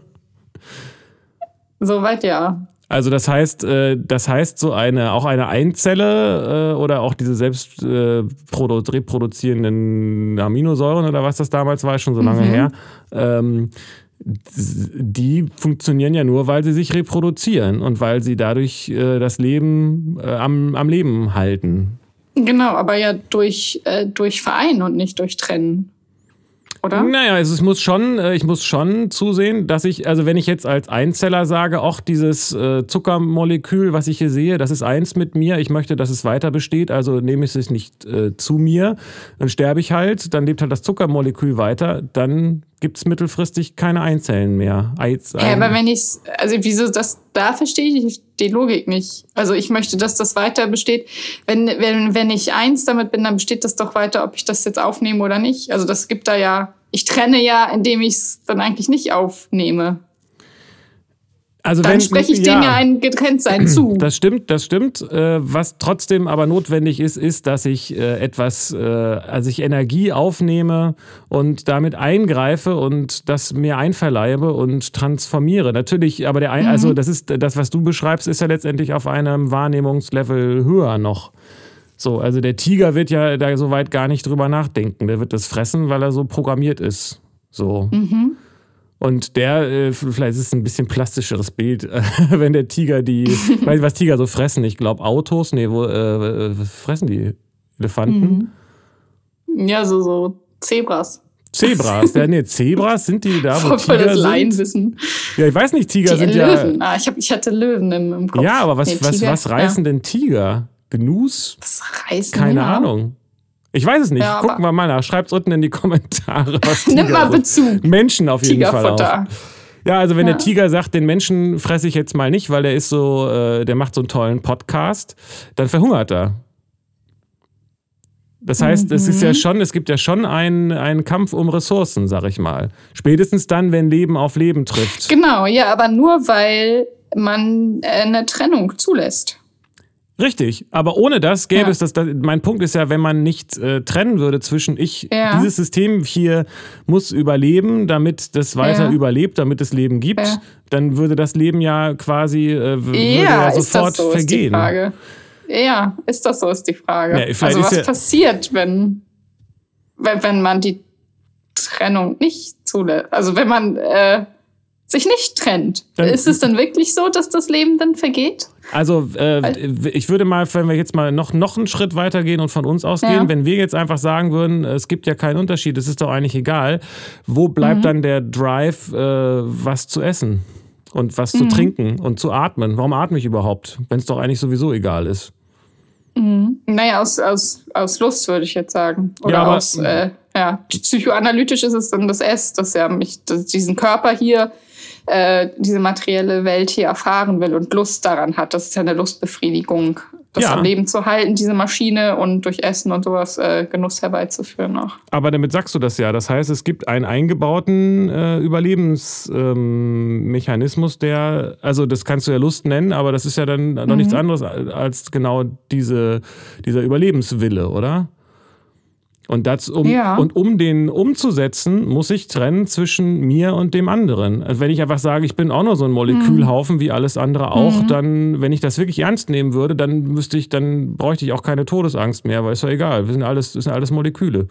Soweit ja. Also das heißt, äh, das heißt so eine auch eine Einzelle äh, oder auch diese selbst äh, reproduzierenden Aminosäuren oder was das damals war, schon so lange mhm. her. Ähm, die funktionieren ja nur, weil sie sich reproduzieren und weil sie dadurch das Leben am, am Leben halten. Genau, aber ja durch, äh, durch Verein und nicht durch Trennen. Oder? Naja, also es muss schon, äh, ich muss schon zusehen, dass ich, also wenn ich jetzt als Einzeller sage, auch dieses äh, Zuckermolekül, was ich hier sehe, das ist eins mit mir, ich möchte, dass es weiter besteht, also nehme ich es nicht äh, zu mir, dann sterbe ich halt, dann lebt halt das Zuckermolekül weiter, dann gibt es mittelfristig keine Einzellen mehr. Eins, ja, aber wenn ich, also wieso das, da verstehe ich die Logik nicht. Also ich möchte, dass das weiter besteht. Wenn, wenn, wenn ich eins damit bin, dann besteht das doch weiter, ob ich das jetzt aufnehme oder nicht. Also das gibt da ja, ich trenne ja, indem ich es dann eigentlich nicht aufnehme. Also dann wenn, spreche ich ja, dem ja ein Getrenntsein zu. Das stimmt, das stimmt. Äh, was trotzdem aber notwendig ist, ist, dass ich äh, etwas, äh, also ich Energie aufnehme und damit eingreife und das mir einverleibe und transformiere. Natürlich, aber der, ein, also mhm. also das ist das, was du beschreibst, ist ja letztendlich auf einem Wahrnehmungslevel höher noch. So, also der Tiger wird ja da so weit gar nicht drüber nachdenken. Der wird das fressen, weil er so programmiert ist. So. Mhm. Und der, äh, vielleicht ist es ein bisschen plastischeres Bild, wenn der Tiger die, weiß ich was Tiger so fressen, ich glaube Autos, nee, wo äh, fressen die Elefanten? Mhm. Ja, so, so Zebras. Zebras, ja, nee, Zebras sind die da, wo Voll Tiger das sind? wissen. Ja, ich weiß nicht, Tiger die sind Löwen. ja. Ah, ich, hab, ich hatte Löwen im, im Kopf. Ja, aber was, nee, was, was reißen ja. denn Tiger? Gnus? Was reißen Keine ja. Ahnung. Ich weiß es nicht. Ja, Gucken wir mal nach. Schreibt es unten in die Kommentare. Nimm mal Bezug. Menschen auf jeden Fall auch. Ja, also wenn ja. der Tiger sagt, den Menschen fresse ich jetzt mal nicht, weil der ist so, äh, der macht so einen tollen Podcast, dann verhungert er. Das heißt, mhm. es ist ja mhm. schon, es gibt ja schon einen, einen Kampf um Ressourcen, sag ich mal. Spätestens dann, wenn Leben auf Leben trifft. Genau, ja, aber nur weil man äh, eine Trennung zulässt. Richtig, aber ohne das gäbe ja. es das, das, Mein Punkt ist ja, wenn man nicht äh, trennen würde zwischen ich, ja. dieses System hier muss überleben, damit das weiter ja. überlebt, damit es Leben gibt, dann würde das Leben ja quasi äh, ja, sofort so, vergehen. Ja, ist das so, ist die Frage. also was passiert, wenn, wenn, wenn man die Trennung nicht zulässt? Also wenn man äh, sich nicht trennt. Dann, ist es dann wirklich so, dass das Leben dann vergeht? Also äh, ich würde mal, wenn wir jetzt mal noch, noch einen Schritt weiter gehen und von uns ausgehen, ja. wenn wir jetzt einfach sagen würden, es gibt ja keinen Unterschied, es ist doch eigentlich egal, wo bleibt mhm. dann der Drive, äh, was zu essen und was mhm. zu trinken und zu atmen? Warum atme ich überhaupt, wenn es doch eigentlich sowieso egal ist? Mhm. Naja, aus, aus, aus Lust würde ich jetzt sagen. Oder ja, aber, aus, äh, ja, psychoanalytisch ist es dann das S, dass er mich, dass diesen Körper hier äh, diese materielle Welt hier erfahren will und Lust daran hat. Das ist ja eine Lustbefriedigung, das ja. am Leben zu halten, diese Maschine und durch Essen und sowas äh, Genuss herbeizuführen auch. Aber damit sagst du das ja. Das heißt, es gibt einen eingebauten äh, Überlebensmechanismus, ähm, der, also das kannst du ja Lust nennen, aber das ist ja dann noch mhm. nichts anderes als genau diese, dieser Überlebenswille, oder? Und, das, um, ja. und um den umzusetzen, muss ich trennen zwischen mir und dem anderen. Also wenn ich einfach sage, ich bin auch nur so ein Molekülhaufen mhm. wie alles andere auch, mhm. dann, wenn ich das wirklich ernst nehmen würde, dann müsste ich, dann bräuchte ich auch keine Todesangst mehr, weil ist ja egal. Wir sind alles, wir sind alles Moleküle.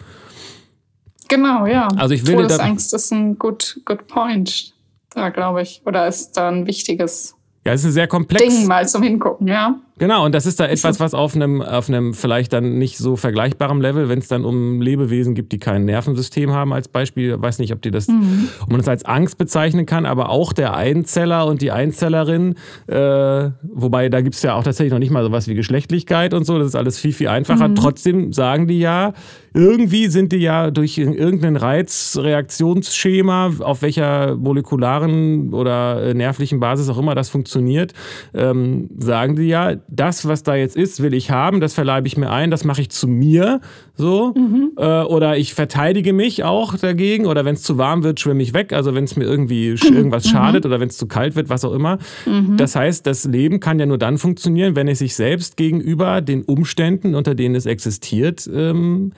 Genau, ja. Also ich will Todesangst ist ein good, good point. da glaube ich. Oder ist da ein wichtiges ja, es ist sehr komplex. Ding mal zum Hingucken, ja. Genau, und das ist da etwas, was auf einem, auf einem vielleicht dann nicht so vergleichbaren Level, wenn es dann um Lebewesen gibt, die kein Nervensystem haben als Beispiel, weiß nicht, ob die das, mhm. ob man das als Angst bezeichnen kann, aber auch der Einzeller und die Einzellerin, äh, wobei da gibt es ja auch tatsächlich noch nicht mal sowas wie Geschlechtlichkeit und so, das ist alles viel, viel einfacher. Mhm. Trotzdem sagen die ja, irgendwie sind die ja durch irgendein Reizreaktionsschema, auf welcher molekularen oder äh, nervlichen Basis auch immer das funktioniert, ähm, sagen die ja, das, was da jetzt ist, will ich haben, das verleibe ich mir ein, das mache ich zu mir, so. Mhm. Äh, oder ich verteidige mich auch dagegen, oder wenn es zu warm wird, schwimme ich weg, also wenn es mir irgendwie irgendwas mhm. schadet oder wenn es zu kalt wird, was auch immer. Mhm. Das heißt, das Leben kann ja nur dann funktionieren, wenn es sich selbst gegenüber den Umständen, unter denen es existiert, ähm,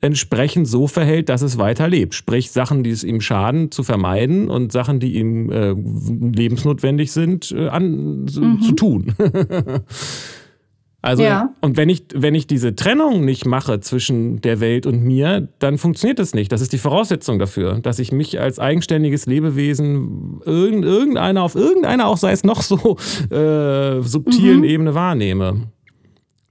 entsprechend so verhält, dass es weiterlebt. Sprich, Sachen, die es ihm schaden, zu vermeiden und Sachen, die ihm äh, lebensnotwendig sind, äh, an, mhm. zu tun. also, ja. und wenn ich, wenn ich diese Trennung nicht mache zwischen der Welt und mir, dann funktioniert das nicht. Das ist die Voraussetzung dafür, dass ich mich als eigenständiges Lebewesen irgendeiner, auf irgendeiner, auch sei es noch so äh, subtilen mhm. Ebene wahrnehme.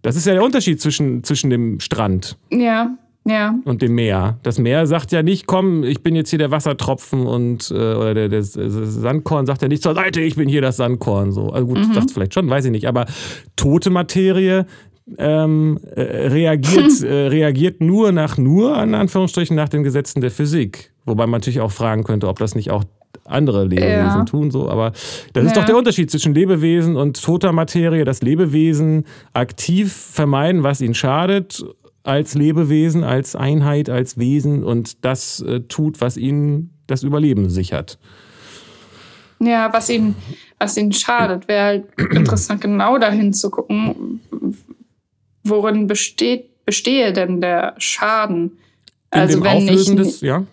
Das ist ja der Unterschied zwischen, zwischen dem Strand. Ja ja. und dem Meer. Das Meer sagt ja nicht, komm, ich bin jetzt hier der Wassertropfen und äh, oder der, der, der, Sandkorn sagt ja nicht zur Seite, ich bin hier das Sandkorn. So. Also gut, mhm. sagt vielleicht schon, weiß ich nicht. Aber tote Materie ähm, äh, reagiert, äh, reagiert nur nach nur, in Anführungsstrichen, nach den Gesetzen der Physik. Wobei man natürlich auch fragen könnte, ob das nicht auch andere Lebewesen ja. tun, so. Aber das ja. ist doch der Unterschied zwischen Lebewesen und toter Materie. Das Lebewesen aktiv vermeiden, was ihnen schadet als Lebewesen, als Einheit, als Wesen und das äh, tut, was ihnen das Überleben sichert. Ja, was ihnen, was ihnen schadet, wäre halt interessant, genau dahin zu gucken, worin besteht, bestehe denn der Schaden? In also dem wenn Auflösen ich, des, ja?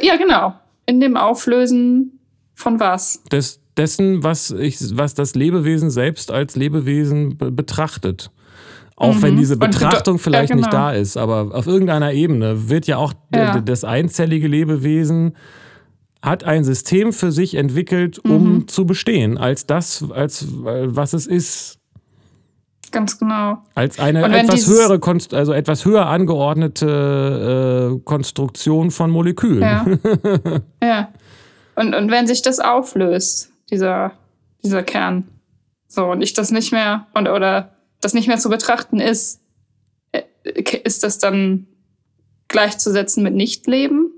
Ja, genau. In dem Auflösen von was? Des, dessen, was, ich, was das Lebewesen selbst als Lebewesen betrachtet. Auch mhm. wenn diese Betrachtung vielleicht ja, genau. nicht da ist, aber auf irgendeiner Ebene wird ja auch ja. das einzellige Lebewesen hat ein System für sich entwickelt, um mhm. zu bestehen, als das, als was es ist. Ganz genau. Als eine etwas höhere, also etwas höher angeordnete äh, Konstruktion von Molekülen. Ja. ja. Und, und wenn sich das auflöst, dieser, dieser Kern, so, und ich das nicht mehr, und oder das nicht mehr zu betrachten ist, äh, ist das dann gleichzusetzen mit Nichtleben?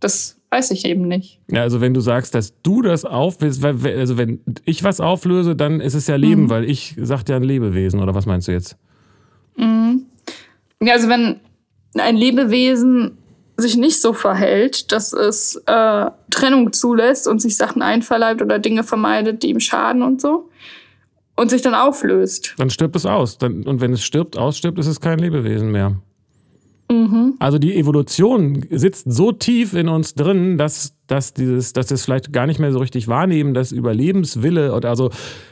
Das weiß ich eben nicht. Ja, also wenn du sagst, dass du das auflöst, also wenn ich was auflöse, dann ist es ja Leben, mhm. weil ich sagt ja ein Lebewesen, oder was meinst du jetzt? Mhm. Ja, also wenn ein Lebewesen sich nicht so verhält, dass es äh, Trennung zulässt und sich Sachen einverleibt oder Dinge vermeidet, die ihm schaden und so, und sich dann auflöst. Dann stirbt es aus. Dann, und wenn es stirbt, ausstirbt, ist es kein Lebewesen mehr. Mhm. Also die Evolution sitzt so tief in uns drin, dass, dass, dieses, dass wir es vielleicht gar nicht mehr so richtig wahrnehmen, dass Überlebenswille oder also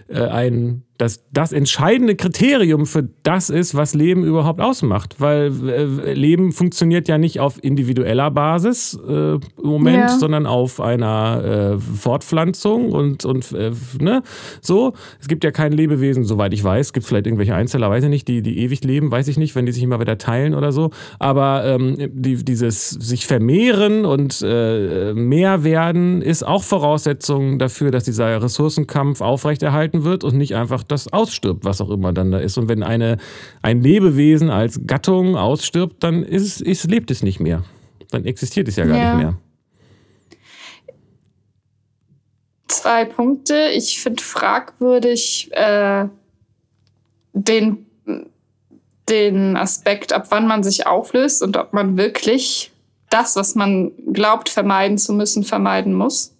äh, ein dass das entscheidende Kriterium für das ist, was Leben überhaupt ausmacht. Weil äh, Leben funktioniert ja nicht auf individueller Basis äh, im Moment, ja. sondern auf einer äh, Fortpflanzung und, und äh, ne, so. Es gibt ja kein Lebewesen, soweit ich weiß. Es gibt vielleicht irgendwelche Einzeller, weiß ich nicht, die, die ewig leben, weiß ich nicht, wenn die sich immer wieder teilen oder so. Aber ähm, die, dieses sich vermehren und äh, mehr werden ist auch Voraussetzung dafür, dass dieser Ressourcenkampf aufrechterhalten wird und nicht einfach das ausstirbt, was auch immer dann da ist. Und wenn eine, ein Lebewesen als Gattung ausstirbt, dann ist, ist, lebt es nicht mehr. Dann existiert es ja gar ja. nicht mehr. Zwei Punkte. Ich finde fragwürdig äh, den, den Aspekt, ab wann man sich auflöst und ob man wirklich das, was man glaubt vermeiden zu müssen, vermeiden muss.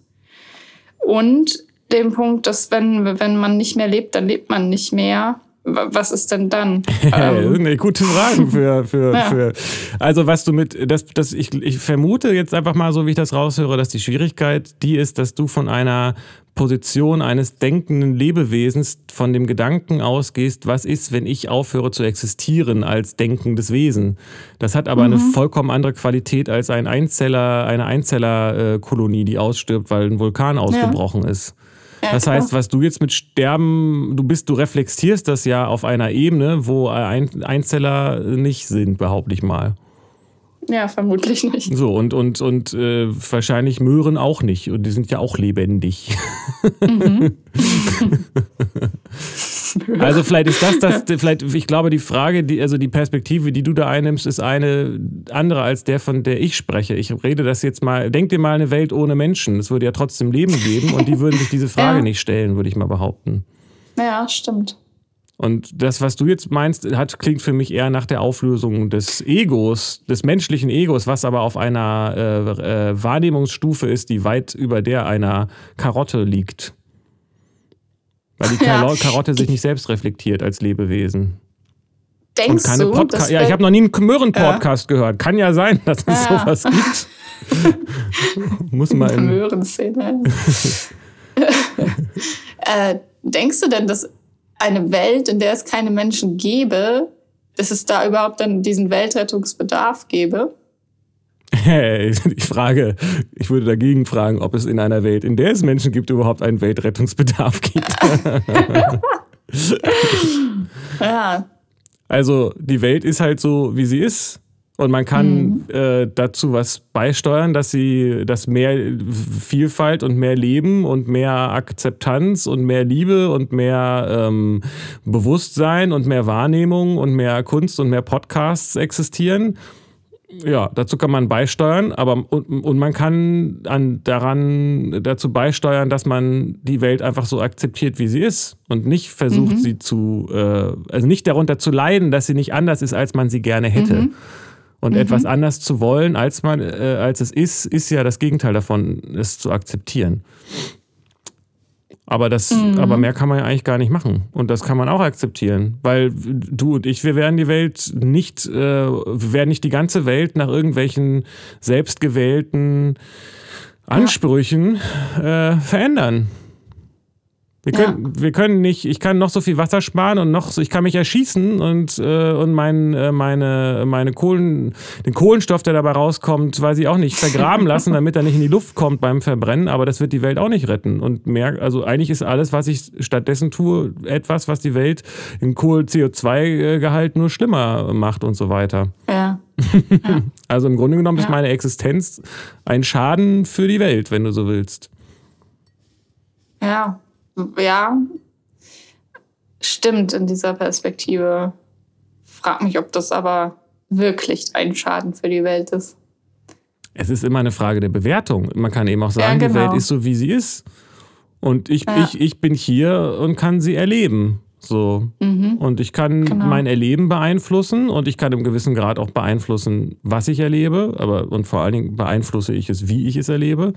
Und dem Punkt, dass wenn, wenn man nicht mehr lebt, dann lebt man nicht mehr. was ist denn dann? Irgendeine gute Frage für, für, ja. für. Also, was du mit, das, das, ich, ich vermute jetzt einfach mal, so wie ich das raushöre, dass die Schwierigkeit die ist, dass du von einer Position eines denkenden Lebewesens von dem Gedanken ausgehst, was ist, wenn ich aufhöre zu existieren als denkendes Wesen. Das hat aber mhm. eine vollkommen andere Qualität als ein Einzeller, eine Einzellerkolonie, die ausstirbt, weil ein Vulkan ausgebrochen ja. ist. Das heißt, was du jetzt mit Sterben, du bist, du reflektierst das ja auf einer Ebene, wo Einzeller nicht sind, behaupte ich mal. Ja, vermutlich nicht. So, und, und, und äh, wahrscheinlich Möhren auch nicht. Und die sind ja auch lebendig. Mhm. also vielleicht ist das, das vielleicht, ich glaube, die Frage, die, also die Perspektive, die du da einnimmst, ist eine andere als der, von der ich spreche. Ich rede das jetzt mal, denk dir mal eine Welt ohne Menschen. Es würde ja trotzdem Leben geben und die würden sich diese Frage ja. nicht stellen, würde ich mal behaupten. Ja, stimmt. Und das, was du jetzt meinst, hat, klingt für mich eher nach der Auflösung des Egos, des menschlichen Egos, was aber auf einer äh, äh, Wahrnehmungsstufe ist, die weit über der einer Karotte liegt. Weil die ja. Karotte sich nicht selbst reflektiert als Lebewesen. Denkst Und keine du? Podca ja, ich habe noch nie einen Möhren-Podcast ja. gehört. Kann ja sein, dass es ja. sowas gibt. Muss mal in Möhrenszene. äh, denkst du denn, dass eine Welt, in der es keine Menschen gäbe, dass es da überhaupt dann diesen Weltrettungsbedarf gäbe? Hey, ich frage, ich würde dagegen fragen, ob es in einer Welt, in der es Menschen gibt, überhaupt einen Weltrettungsbedarf gibt. ja. Also die Welt ist halt so, wie sie ist. Und man kann mhm. äh, dazu was beisteuern, dass sie, dass mehr Vielfalt und mehr Leben und mehr Akzeptanz und mehr Liebe und mehr ähm, Bewusstsein und mehr Wahrnehmung und mehr Kunst und mehr Podcasts existieren. Ja, dazu kann man beisteuern, aber und, und man kann an, daran dazu beisteuern, dass man die Welt einfach so akzeptiert, wie sie ist und nicht versucht, mhm. sie zu, äh, also nicht darunter zu leiden, dass sie nicht anders ist, als man sie gerne hätte. Mhm. Und mhm. etwas anders zu wollen, als man, äh, als es ist, ist ja das Gegenteil davon, es zu akzeptieren. Aber das, mhm. aber mehr kann man ja eigentlich gar nicht machen. Und das kann man auch akzeptieren. Weil du und ich, wir werden die Welt nicht, äh, wir werden nicht die ganze Welt nach irgendwelchen selbstgewählten Ansprüchen ja. äh, verändern. Wir können, ja. wir können nicht, ich kann noch so viel Wasser sparen und noch so, ich kann mich erschießen und, äh, und mein, äh, meine, meine Kohlen, den Kohlenstoff, der dabei rauskommt, weiß ich auch nicht, vergraben lassen, damit er nicht in die Luft kommt beim Verbrennen, aber das wird die Welt auch nicht retten. Und mehr, also eigentlich ist alles, was ich stattdessen tue, etwas, was die Welt im Kohl-CO2-Gehalt nur schlimmer macht und so weiter. Ja. ja. Also im Grunde genommen ja. ist meine Existenz ein Schaden für die Welt, wenn du so willst. Ja, ja, stimmt in dieser Perspektive. Frag mich, ob das aber wirklich ein Schaden für die Welt ist. Es ist immer eine Frage der Bewertung. Man kann eben auch sagen, ja, genau. die Welt ist so, wie sie ist. Und ich, ja. ich, ich bin hier und kann sie erleben. So. Mhm. Und ich kann genau. mein Erleben beeinflussen und ich kann im gewissen Grad auch beeinflussen, was ich erlebe, aber und vor allen Dingen beeinflusse ich es, wie ich es erlebe.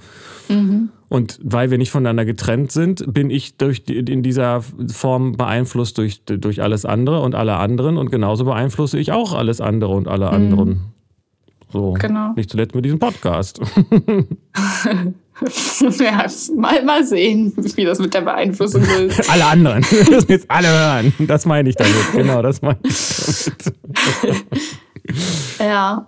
Mhm. Und weil wir nicht voneinander getrennt sind, bin ich durch in dieser Form beeinflusst durch, durch alles andere und alle anderen und genauso beeinflusse ich auch alles andere und alle mhm. anderen. So. Genau. Nicht zuletzt mit diesem Podcast. ja, mal, mal sehen, wie das mit der Beeinflussung ist. alle anderen. Das müssen jetzt alle hören. Das meine ich damit. Genau, das meine ich damit. ja.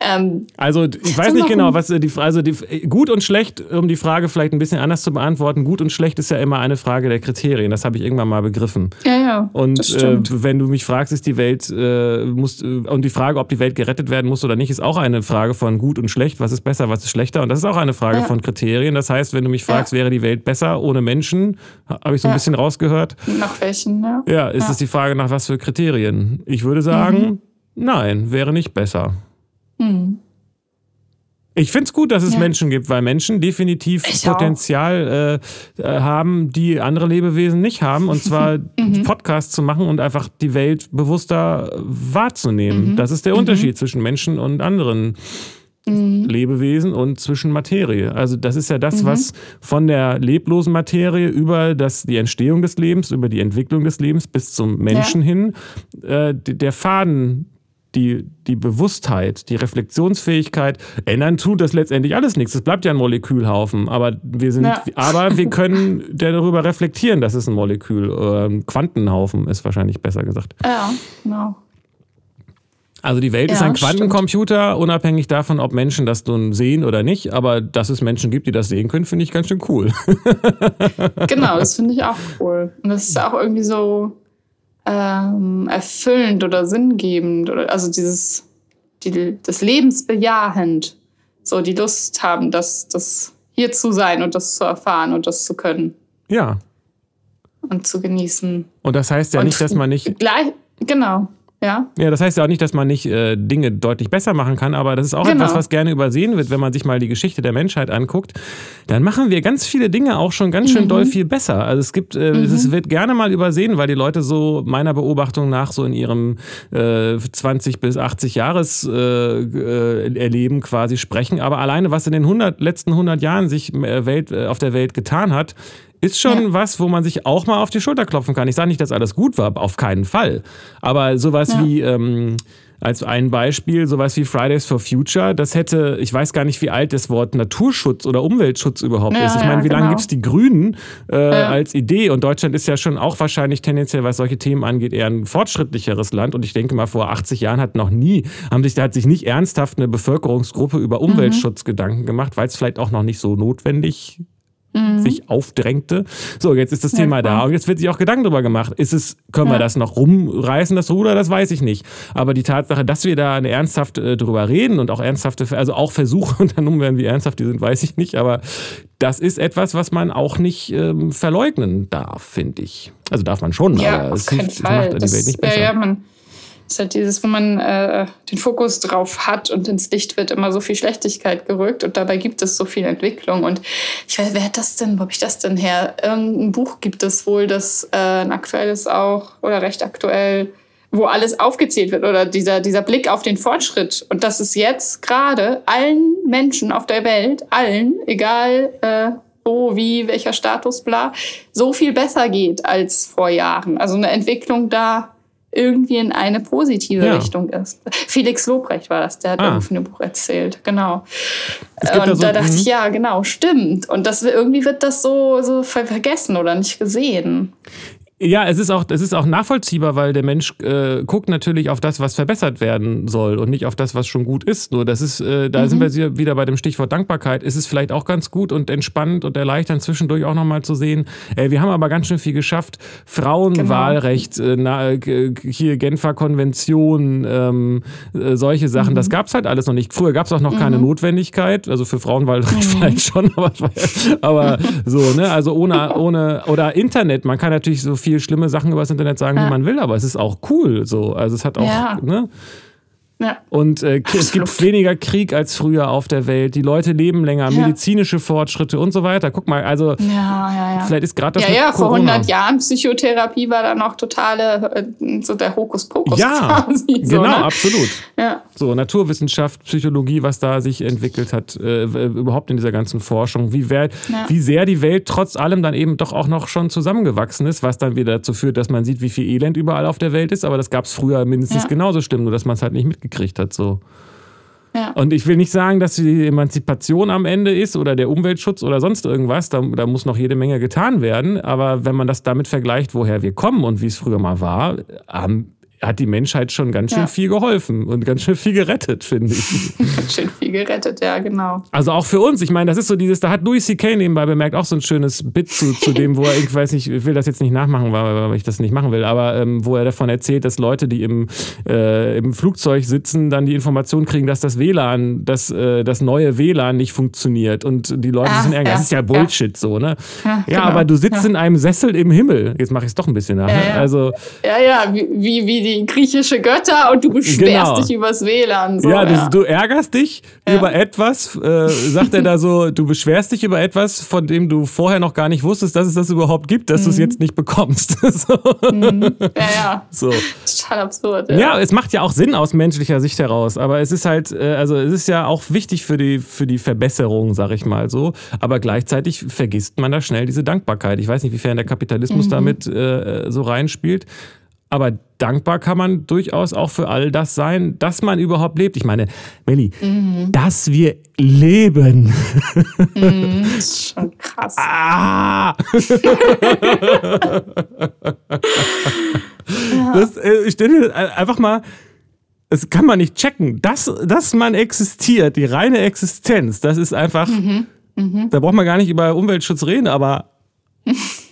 Ähm, also ich weiß nicht genau, was die also die, gut und schlecht, um die Frage vielleicht ein bisschen anders zu beantworten. Gut und schlecht ist ja immer eine Frage der Kriterien. Das habe ich irgendwann mal begriffen. Ja, ja. Und äh, wenn du mich fragst, ist die Welt äh, muss äh, und die Frage, ob die Welt gerettet werden muss oder nicht, ist auch eine Frage von gut und schlecht. Was ist besser, was ist schlechter? Und das ist auch eine Frage ja. von Kriterien. Das heißt, wenn du mich fragst, ja. wäre die Welt besser ohne Menschen, habe ich so ein bisschen rausgehört. Nach welchen? Ja. Ja, ist es die Frage nach was für Kriterien? Ich würde sagen, mhm. nein, wäre nicht besser. Hm. Ich finde es gut, dass es ja. Menschen gibt, weil Menschen definitiv ich Potenzial äh, äh, haben, die andere Lebewesen nicht haben. Und zwar mhm. Podcasts zu machen und einfach die Welt bewusster wahrzunehmen. Mhm. Das ist der mhm. Unterschied zwischen Menschen und anderen mhm. Lebewesen und zwischen Materie. Also das ist ja das, mhm. was von der leblosen Materie über das, die Entstehung des Lebens, über die Entwicklung des Lebens bis zum Menschen ja. hin, äh, der Faden die, die Bewusstheit, die Reflexionsfähigkeit, ändern tut das letztendlich alles nichts. Es bleibt ja ein Molekülhaufen, aber wir sind, ja. aber wir können darüber reflektieren, dass es ein Molekül, äh, Quantenhaufen ist wahrscheinlich besser gesagt. Ja, genau. Also die Welt ja, ist ein Quantencomputer, stimmt. unabhängig davon, ob Menschen das nun sehen oder nicht. Aber dass es Menschen gibt, die das sehen können, finde ich ganz schön cool. genau, das finde ich auch cool. Und das ist auch irgendwie so ähm, erfüllend oder sinngebend. Oder, also dieses, die, das Lebensbejahend. So die Lust haben, das, das hier zu sein und das zu erfahren und das zu können. Ja. Und zu genießen. Und das heißt ja und nicht, dass man nicht. Gleich, genau. Ja. ja, das heißt ja auch nicht, dass man nicht äh, Dinge deutlich besser machen kann, aber das ist auch genau. etwas, was gerne übersehen wird, wenn man sich mal die Geschichte der Menschheit anguckt. Dann machen wir ganz viele Dinge auch schon ganz schön mhm. doll viel besser. Also es gibt, äh, mhm. es wird gerne mal übersehen, weil die Leute so meiner Beobachtung nach so in ihrem äh, 20 bis 80 Jahres äh, äh, Erleben quasi sprechen. Aber alleine, was in den 100, letzten 100 Jahren sich äh, Welt, auf der Welt getan hat, ist schon ja. was, wo man sich auch mal auf die Schulter klopfen kann. Ich sage nicht, dass alles gut war, auf keinen Fall. Aber sowas ja. wie, ähm, als ein Beispiel, sowas wie Fridays for Future, das hätte, ich weiß gar nicht, wie alt das Wort Naturschutz oder Umweltschutz überhaupt ja, ist. Ich meine, wie genau. lange gibt es die Grünen äh, als Idee? Und Deutschland ist ja schon auch wahrscheinlich tendenziell, was solche Themen angeht, eher ein fortschrittlicheres Land. Und ich denke mal, vor 80 Jahren hat noch nie, haben sich, da hat sich nicht ernsthaft eine Bevölkerungsgruppe über mhm. Umweltschutz mhm. Gedanken gemacht, weil es vielleicht auch noch nicht so notwendig mhm. sich aufdrängte. So, jetzt ist das ja, Thema da und jetzt wird sich auch Gedanken darüber gemacht. Ist es, können ja. wir das noch rumreißen, das Ruder? Das weiß ich nicht. Aber die Tatsache, dass wir da eine ernsthaft äh, drüber reden und auch ernsthafte, also auch Versuche unternommen werden, wie ernsthaft die sind, weiß ich nicht. Aber das ist etwas, was man auch nicht ähm, verleugnen darf, finde ich. Also darf man schon, ja, aber es, hilft, es macht die Welt nicht besser. Ja, man ist halt dieses, wo man äh, den Fokus drauf hat und ins Licht wird immer so viel Schlechtigkeit gerückt und dabei gibt es so viel Entwicklung. Und ich weiß, wer hat das denn, wo habe ich das denn her? Irgendein Buch gibt es wohl, das äh, ein aktuelles auch oder recht aktuell, wo alles aufgezählt wird oder dieser, dieser Blick auf den Fortschritt. Und dass es jetzt gerade allen Menschen auf der Welt, allen, egal äh, wo, wie, welcher Status, bla, so viel besser geht als vor Jahren. Also eine Entwicklung da irgendwie in eine positive ja. Richtung ist. Felix Lobrecht war das, der hat ah. ein Buch erzählt, genau. Und da, so, da dachte ich, mhm. ja, genau, stimmt. Und das irgendwie wird das so, so vergessen oder nicht gesehen. Ja, es ist auch, es ist auch nachvollziehbar, weil der Mensch äh, guckt natürlich auf das, was verbessert werden soll und nicht auf das, was schon gut ist. Nur das ist, äh, da mhm. sind wir wieder bei dem Stichwort Dankbarkeit. Ist es vielleicht auch ganz gut und entspannend und erleichternd zwischendurch auch nochmal zu sehen. Äh, wir haben aber ganz schön viel geschafft. Frauenwahlrecht, genau. äh, hier Genfer Konvention, ähm, äh, solche Sachen. Mhm. Das gab's halt alles noch nicht. Früher gab's auch noch mhm. keine Notwendigkeit. Also für Frauenwahlrecht mhm. vielleicht schon, aber, aber so, ne? Also ohne, ohne, oder Internet. Man kann natürlich so viel viel schlimme Sachen über das Internet sagen, ja. wie man will, aber es ist auch cool. So. Also es hat auch, ja. ne? Ja. Und äh, es gibt weniger Krieg als früher auf der Welt. Die Leute leben länger, ja. medizinische Fortschritte und so weiter. Guck mal, also ja, vielleicht ist gerade das. Ja, ja, vor 100 Jahren Psychotherapie war dann auch totale, äh, so der Hokuspokus. Ja, quasi, so, genau, ne? absolut. So, Naturwissenschaft, Psychologie, was da sich entwickelt hat, äh, überhaupt in dieser ganzen Forschung, wie, wer, wie sehr die Welt trotz allem dann eben doch auch noch schon zusammengewachsen ist, was dann wieder dazu führt, dass man sieht, wie viel Elend überall auf der Welt ist. Aber das gab es früher mindestens genauso schlimm, nur dass man es halt nicht mitgekriegt gekriegt hat. So. Ja. Und ich will nicht sagen, dass die Emanzipation am Ende ist oder der Umweltschutz oder sonst irgendwas. Da, da, muss noch jede Menge getan werden. Aber wenn man das damit vergleicht, woher wir kommen und wie es früher mal war, haben hat die Menschheit schon ganz schön ja. viel geholfen und ganz schön viel gerettet, finde ich. ganz schön viel gerettet, ja, genau. Also auch für uns. Ich meine, das ist so dieses, da hat Louis C.K. nebenbei bemerkt auch so ein schönes Bit zu, zu dem, wo er, ich weiß nicht, ich will das jetzt nicht nachmachen, weil, weil ich das nicht machen will, aber ähm, wo er davon erzählt, dass Leute, die im, äh, im Flugzeug sitzen, dann die Information kriegen, dass das WLAN, dass äh, das neue WLAN nicht funktioniert und die Leute ah, sind ärger. Ja, das ist ja Bullshit ja. so, ne? Ja, genau. aber du sitzt in einem Sessel im Himmel. Jetzt mache ich es doch ein bisschen nach. Ne? Also, ja, ja, wie, wie, wie die griechische Götter und du beschwerst genau. dich übers WLAN. So, ja, du, ja, du, ärgerst dich ja. über etwas, äh, sagt er da so, du beschwerst dich über etwas, von dem du vorher noch gar nicht wusstest, dass es das überhaupt gibt, dass mhm. du es jetzt nicht bekommst. so. mhm. Ja, ja. So. Total absurd. Ja. ja, es macht ja auch Sinn aus menschlicher Sicht heraus, aber es ist halt, äh, also es ist ja auch wichtig für die, für die Verbesserung, sag ich mal so, aber gleichzeitig vergisst man da schnell diese Dankbarkeit. Ich weiß nicht, wiefern der Kapitalismus mhm. damit äh, so reinspielt. Aber dankbar kann man durchaus auch für all das sein, dass man überhaupt lebt. Ich meine, Melli, mhm. dass wir leben. Mhm, das ist schon krass. Ah! das, äh, ich stelle einfach mal, das kann man nicht checken. Dass, dass man existiert, die reine Existenz, das ist einfach, mhm. Mhm. da braucht man gar nicht über Umweltschutz reden, aber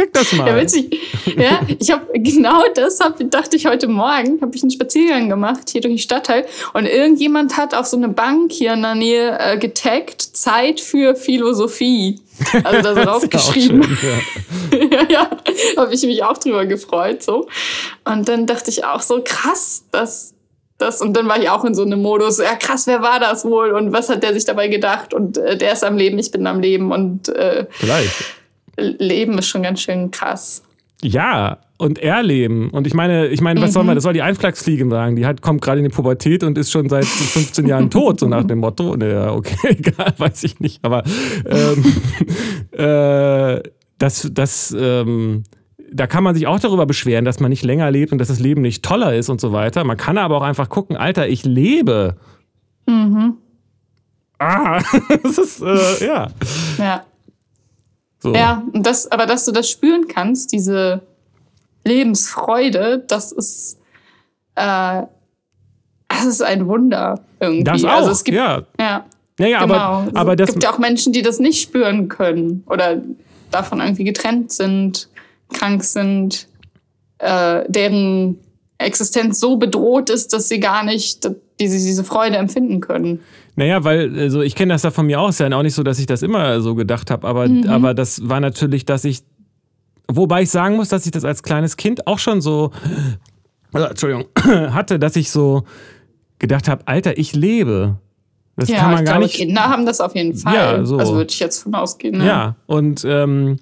Check das mal. Ja, witzig. Ja, ich habe genau das hab, dachte ich heute Morgen, habe ich einen Spaziergang gemacht hier durch den Stadtteil und irgendjemand hat auf so eine Bank hier in der Nähe äh, getaggt Zeit für Philosophie. Also da drauf geschrieben. Schön, ja, ja, ja habe ich mich auch drüber gefreut so. Und dann dachte ich auch so krass, dass das und dann war ich auch in so einem Modus, ja krass, wer war das wohl und was hat der sich dabei gedacht und äh, der ist am Leben, ich bin am Leben und äh, Vielleicht. Leben ist schon ganz schön krass. Ja, und erleben. Und ich meine, ich meine, was mhm. soll man, das soll die Einflachsfliege sagen. Die hat, kommt gerade in die Pubertät und ist schon seit 15 Jahren tot, so nach dem Motto. Ja, okay, egal, weiß ich nicht. Aber ähm, äh, das, das, ähm, da kann man sich auch darüber beschweren, dass man nicht länger lebt und dass das Leben nicht toller ist und so weiter. Man kann aber auch einfach gucken, Alter, ich lebe. Mhm. Ah, das ist, äh, ja. Ja. So. Ja, und das, aber dass du das spüren kannst, diese Lebensfreude, das ist, äh, das ist ein Wunder irgendwie. Das also auch, also es gibt, ja. Ja, ja, genau. aber, aber es gibt ja auch Menschen, die das nicht spüren können oder davon irgendwie getrennt sind, krank sind, äh, deren Existenz so bedroht ist, dass sie gar nicht diese, diese Freude empfinden können. Naja, weil also ich kenne das ja von mir aus, ja auch nicht so, dass ich das immer so gedacht habe, aber, mhm. aber das war natürlich, dass ich, wobei ich sagen muss, dass ich das als kleines Kind auch schon so, also, Entschuldigung, hatte, dass ich so gedacht habe, Alter, ich lebe. Das ja, kann man gar glaube, nicht. Kinder haben das auf jeden Fall. Ja, so. Also würde ich jetzt von ausgehen. Ne? Ja, und ähm,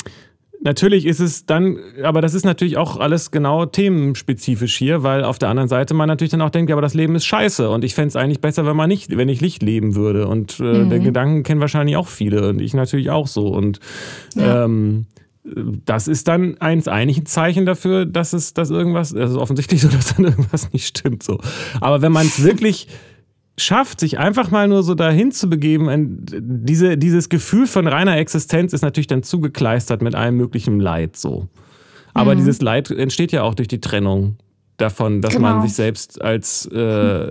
Natürlich ist es dann, aber das ist natürlich auch alles genau themenspezifisch hier, weil auf der anderen Seite man natürlich dann auch denkt, ja, aber das Leben ist scheiße und ich fände es eigentlich besser, wenn man nicht, wenn ich Licht leben würde. Und äh, mhm. den Gedanken kennen wahrscheinlich auch viele und ich natürlich auch so. Und ja. ähm, das ist dann eins eigentlich ein Zeichen dafür, dass es, dass irgendwas, also offensichtlich so, dass dann irgendwas nicht stimmt. So. Aber wenn man es wirklich schafft, sich einfach mal nur so dahin zu begeben, diese, dieses Gefühl von reiner Existenz ist natürlich dann zugekleistert mit allem möglichen Leid so. Aber mhm. dieses Leid entsteht ja auch durch die Trennung davon, dass genau. man sich selbst als äh,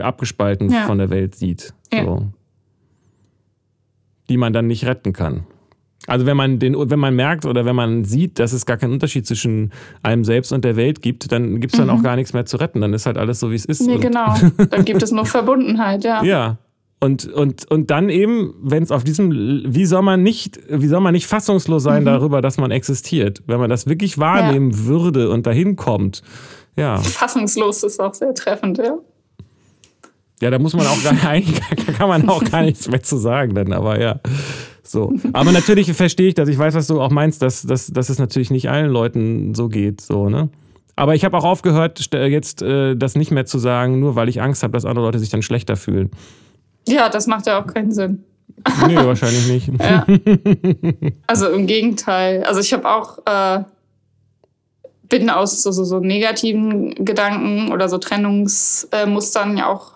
abgespalten ja. von der Welt sieht. Ja. So. Die man dann nicht retten kann. Also wenn man den, wenn man merkt oder wenn man sieht, dass es gar keinen Unterschied zwischen einem selbst und der Welt gibt, dann gibt es dann mhm. auch gar nichts mehr zu retten. Dann ist halt alles so, wie es ist. Nee, genau. Dann gibt es nur Verbundenheit, ja. Ja. Und, und, und dann eben, wenn es auf diesem, wie soll man nicht, wie soll man nicht fassungslos sein mhm. darüber, dass man existiert? Wenn man das wirklich wahrnehmen ja. würde und dahin kommt. Ja. Fassungslos ist auch sehr treffend, ja. Ja, da muss man auch gar, eigentlich kann man auch gar nichts mehr zu sagen, dann, aber ja. So. Aber natürlich verstehe ich das. Ich weiß, was du auch meinst, dass, dass, dass es natürlich nicht allen Leuten so geht. So, ne? Aber ich habe auch aufgehört, jetzt äh, das nicht mehr zu sagen, nur weil ich Angst habe, dass andere Leute sich dann schlechter fühlen. Ja, das macht ja auch keinen Sinn. Nee, wahrscheinlich nicht. Ja. Also im Gegenteil. Also ich habe auch, äh, bin aus so, so, so negativen Gedanken oder so Trennungsmustern ja auch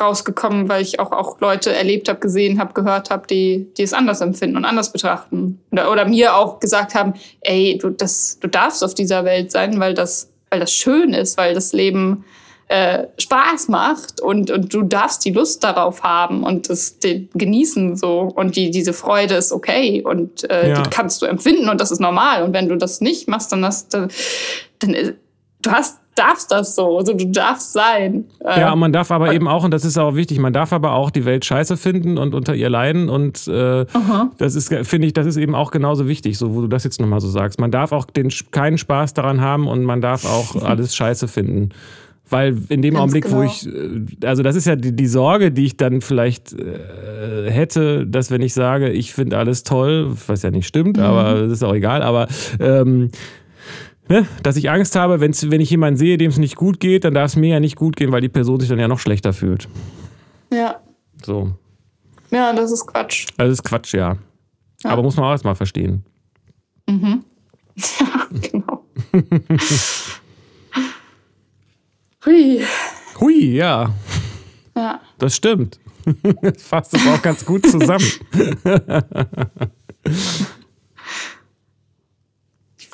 rausgekommen, weil ich auch, auch Leute erlebt habe, gesehen habe, gehört habe, die, die es anders empfinden und anders betrachten. Oder, oder mir auch gesagt haben, ey, du, das, du darfst auf dieser Welt sein, weil das, weil das schön ist, weil das Leben äh, Spaß macht und, und du darfst die Lust darauf haben und das genießen so und die, diese Freude ist okay und äh, ja. die kannst du empfinden und das ist normal und wenn du das nicht machst, dann, hast, dann, dann du hast darfst das so, also du darfst sein. Ja, und man darf aber eben auch, und das ist auch wichtig, man darf aber auch die Welt scheiße finden und unter ihr leiden. Und äh, das ist, finde ich, das ist eben auch genauso wichtig, so wo du das jetzt nochmal so sagst. Man darf auch den, keinen Spaß daran haben und man darf auch alles scheiße finden. Weil in dem Ganz Augenblick, genau. wo ich, äh, also das ist ja die, die Sorge, die ich dann vielleicht äh, hätte, dass wenn ich sage, ich finde alles toll, was ja nicht stimmt, mhm. aber das ist auch egal, aber ähm, ne, dass ich Angst habe, wenn's, wenn ich jemanden sehe, dem es nicht gut geht, dann darf es mir ja nicht gut gehen, weil die Person sich dann ja noch schlechter fühlt. Ja. So. Ja, das ist Quatsch. Das ist Quatsch, ja. ja. Aber muss man auch erstmal verstehen. Mhm. Ja, genau. Hui. Hui, ja. Ja. Das stimmt. Das fasst es auch ganz gut zusammen.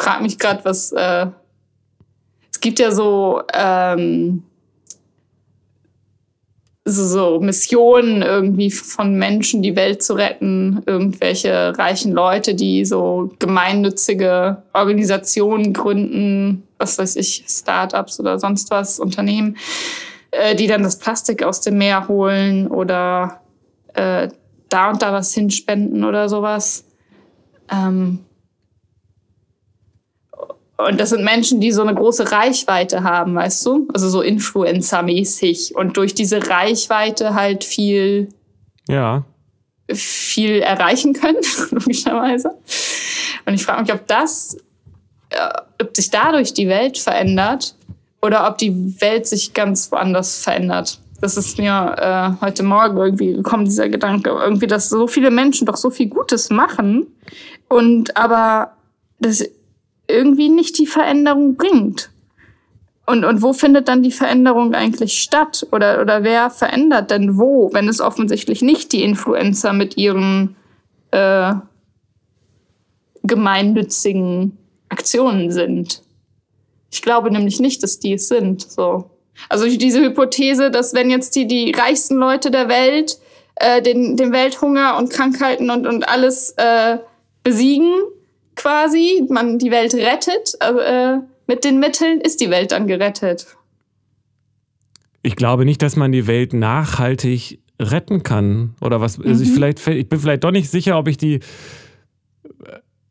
Frage mich gerade, was. Äh, es gibt ja so. Ähm, so, so Missionen irgendwie von Menschen, die Welt zu retten, irgendwelche reichen Leute, die so gemeinnützige Organisationen gründen, was weiß ich, Startups oder sonst was, Unternehmen, äh, die dann das Plastik aus dem Meer holen oder äh, da und da was hinspenden oder sowas. Ähm, und das sind Menschen, die so eine große Reichweite haben, weißt du? Also so Influencer-mäßig und durch diese Reichweite halt viel, ja. viel erreichen können, logischerweise. Und ich frage mich, ob das, äh, ob sich dadurch die Welt verändert oder ob die Welt sich ganz woanders verändert. Das ist mir äh, heute Morgen irgendwie gekommen, dieser Gedanke. Irgendwie, dass so viele Menschen doch so viel Gutes machen und aber das irgendwie nicht die Veränderung bringt. Und, und wo findet dann die Veränderung eigentlich statt? Oder, oder wer verändert denn wo, wenn es offensichtlich nicht die Influencer mit ihren äh, gemeinnützigen Aktionen sind? Ich glaube nämlich nicht, dass die es sind. So. Also diese Hypothese, dass wenn jetzt die, die reichsten Leute der Welt äh, den, den Welthunger und Krankheiten und, und alles äh, besiegen, quasi, man die Welt rettet, äh, mit den Mitteln ist die Welt dann gerettet. Ich glaube nicht, dass man die Welt nachhaltig retten kann. Oder was? Also ich, mhm. vielleicht, ich bin vielleicht doch nicht sicher, ob ich die.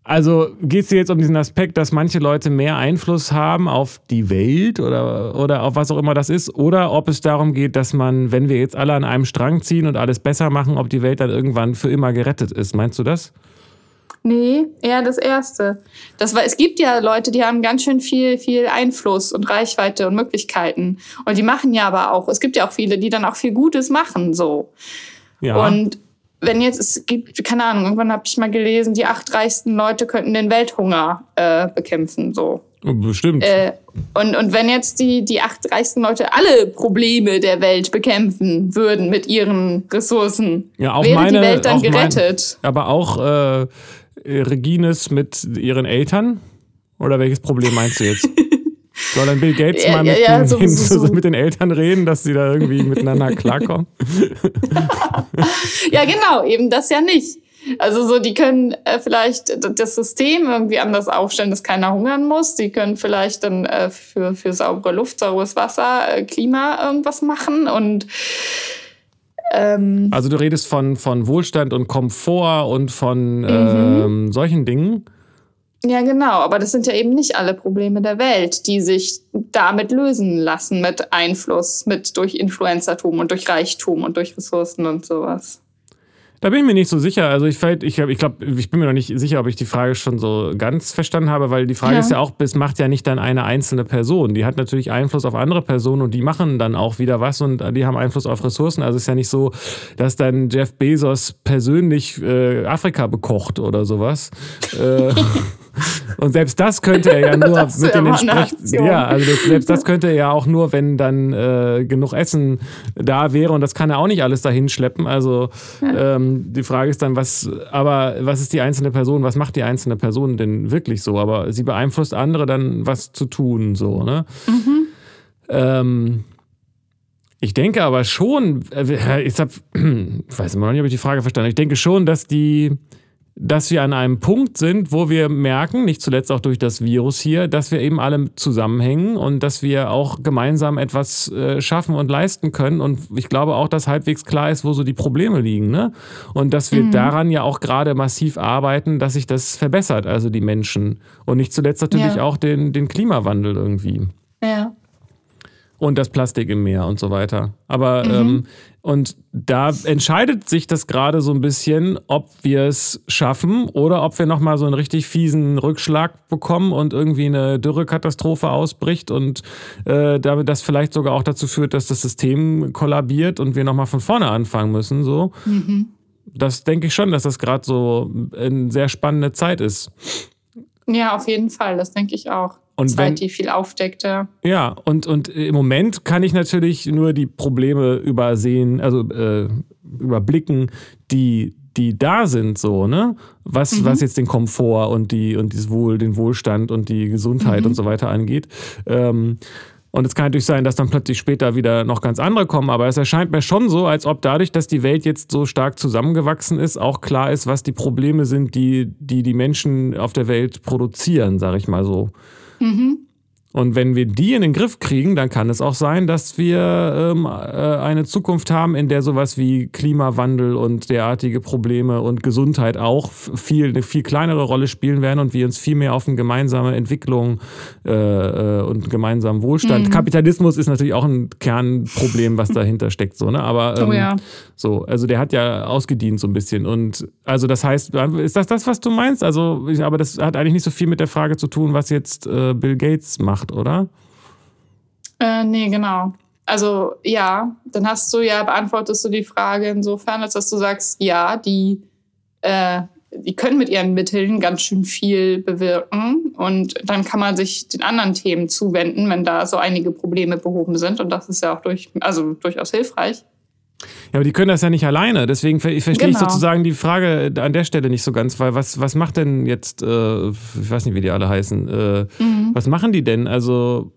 Also geht es dir jetzt um diesen Aspekt, dass manche Leute mehr Einfluss haben auf die Welt oder, oder auf was auch immer das ist? Oder ob es darum geht, dass man, wenn wir jetzt alle an einem Strang ziehen und alles besser machen, ob die Welt dann irgendwann für immer gerettet ist? Meinst du das? Nee, eher das erste. Das war, es gibt ja Leute, die haben ganz schön viel, viel Einfluss und Reichweite und Möglichkeiten. Und die machen ja aber auch, es gibt ja auch viele, die dann auch viel Gutes machen, so. Ja. Und wenn jetzt, es gibt, keine Ahnung, irgendwann habe ich mal gelesen, die acht reichsten Leute könnten den Welthunger äh, bekämpfen, so. Bestimmt. Äh, und, und wenn jetzt die, die acht reichsten Leute alle Probleme der Welt bekämpfen würden mit ihren Ressourcen, ja, auch wäre meine, die Welt dann gerettet. Mein, aber auch äh, Regines mit ihren Eltern? Oder welches Problem meinst du jetzt? Soll dann Bill Gates mal mit, ja, ja, so, den, so, so. mit, den, Eltern reden, dass sie da irgendwie miteinander klarkommen? ja, genau, eben das ja nicht. Also so, die können äh, vielleicht das System irgendwie anders aufstellen, dass keiner hungern muss. Die können vielleicht dann äh, für, für saubere Luft, sauberes Wasser, äh, Klima irgendwas machen und ähm, also du redest von, von Wohlstand und Komfort und von mhm. ähm, solchen Dingen. Ja, genau, aber das sind ja eben nicht alle Probleme der Welt, die sich damit lösen lassen, mit Einfluss, mit durch Influencertum und durch Reichtum und durch Ressourcen und sowas. Da bin ich mir nicht so sicher. Also ich, ich, ich glaube, ich bin mir noch nicht sicher, ob ich die Frage schon so ganz verstanden habe, weil die Frage ja. ist ja auch, es macht ja nicht dann eine einzelne Person. Die hat natürlich Einfluss auf andere Personen und die machen dann auch wieder was und die haben Einfluss auf Ressourcen. Also es ist ja nicht so, dass dann Jeff Bezos persönlich äh, Afrika bekocht oder sowas. äh, Und selbst das könnte er ja nur mit den entsprechenden. Ja, also das, selbst das könnte er ja auch nur, wenn dann äh, genug Essen da wäre. Und das kann er auch nicht alles dahin schleppen. Also ja. ähm, die Frage ist dann, was, aber was ist die einzelne Person, was macht die einzelne Person denn wirklich so? Aber sie beeinflusst andere dann, was zu tun, so, ne? Mhm. Ähm, ich denke aber schon, äh, ich, hab, ich weiß immer noch nicht, ob ich die Frage verstanden habe. Ich denke schon, dass die dass wir an einem Punkt sind, wo wir merken, nicht zuletzt auch durch das Virus hier, dass wir eben alle zusammenhängen und dass wir auch gemeinsam etwas äh, schaffen und leisten können. Und ich glaube auch, dass halbwegs klar ist, wo so die Probleme liegen. Ne? Und dass wir mhm. daran ja auch gerade massiv arbeiten, dass sich das verbessert, also die Menschen. Und nicht zuletzt natürlich ja. auch den, den Klimawandel irgendwie. Ja und das Plastik im Meer und so weiter. Aber mhm. ähm, und da entscheidet sich das gerade so ein bisschen, ob wir es schaffen oder ob wir nochmal so einen richtig fiesen Rückschlag bekommen und irgendwie eine Dürrekatastrophe ausbricht und äh, damit das vielleicht sogar auch dazu führt, dass das System kollabiert und wir nochmal von vorne anfangen müssen. So. Mhm. Das denke ich schon, dass das gerade so eine sehr spannende Zeit ist. Ja, auf jeden Fall, das denke ich auch. Und Zeit, wenn, die viel aufdeckt, ja. Ja, und, und im Moment kann ich natürlich nur die Probleme übersehen, also äh, überblicken, die, die da sind, so, ne? Was, mhm. was jetzt den Komfort und die und dieses Wohl, den Wohlstand und die Gesundheit mhm. und so weiter angeht. Ähm, und es kann natürlich sein, dass dann plötzlich später wieder noch ganz andere kommen, aber es erscheint mir schon so, als ob dadurch, dass die Welt jetzt so stark zusammengewachsen ist, auch klar ist, was die Probleme sind, die die, die Menschen auf der Welt produzieren, sage ich mal so. Mhm. Und wenn wir die in den Griff kriegen, dann kann es auch sein, dass wir ähm, äh, eine Zukunft haben, in der sowas wie Klimawandel und derartige Probleme und Gesundheit auch viel, eine viel kleinere Rolle spielen werden und wir uns viel mehr auf eine gemeinsame Entwicklung äh, äh und gemeinsamen Wohlstand. Mhm. Kapitalismus ist natürlich auch ein Kernproblem, was dahinter steckt, so, ne? Aber ähm, oh ja. so, also der hat ja ausgedient so ein bisschen. Und also das heißt, ist das das, was du meinst? Also, aber das hat eigentlich nicht so viel mit der Frage zu tun, was jetzt äh, Bill Gates macht gemacht, oder? Äh, nee, genau. Also ja, dann hast du ja, beantwortest du die Frage insofern, als dass du sagst, ja, die, äh, die können mit ihren Mitteln ganz schön viel bewirken und dann kann man sich den anderen Themen zuwenden, wenn da so einige Probleme behoben sind und das ist ja auch durch, also durchaus hilfreich. Ja, aber die können das ja nicht alleine. Deswegen verstehe genau. ich sozusagen die Frage an der Stelle nicht so ganz, weil was, was macht denn jetzt, äh, ich weiß nicht, wie die alle heißen, äh, mhm. was machen die denn? Also,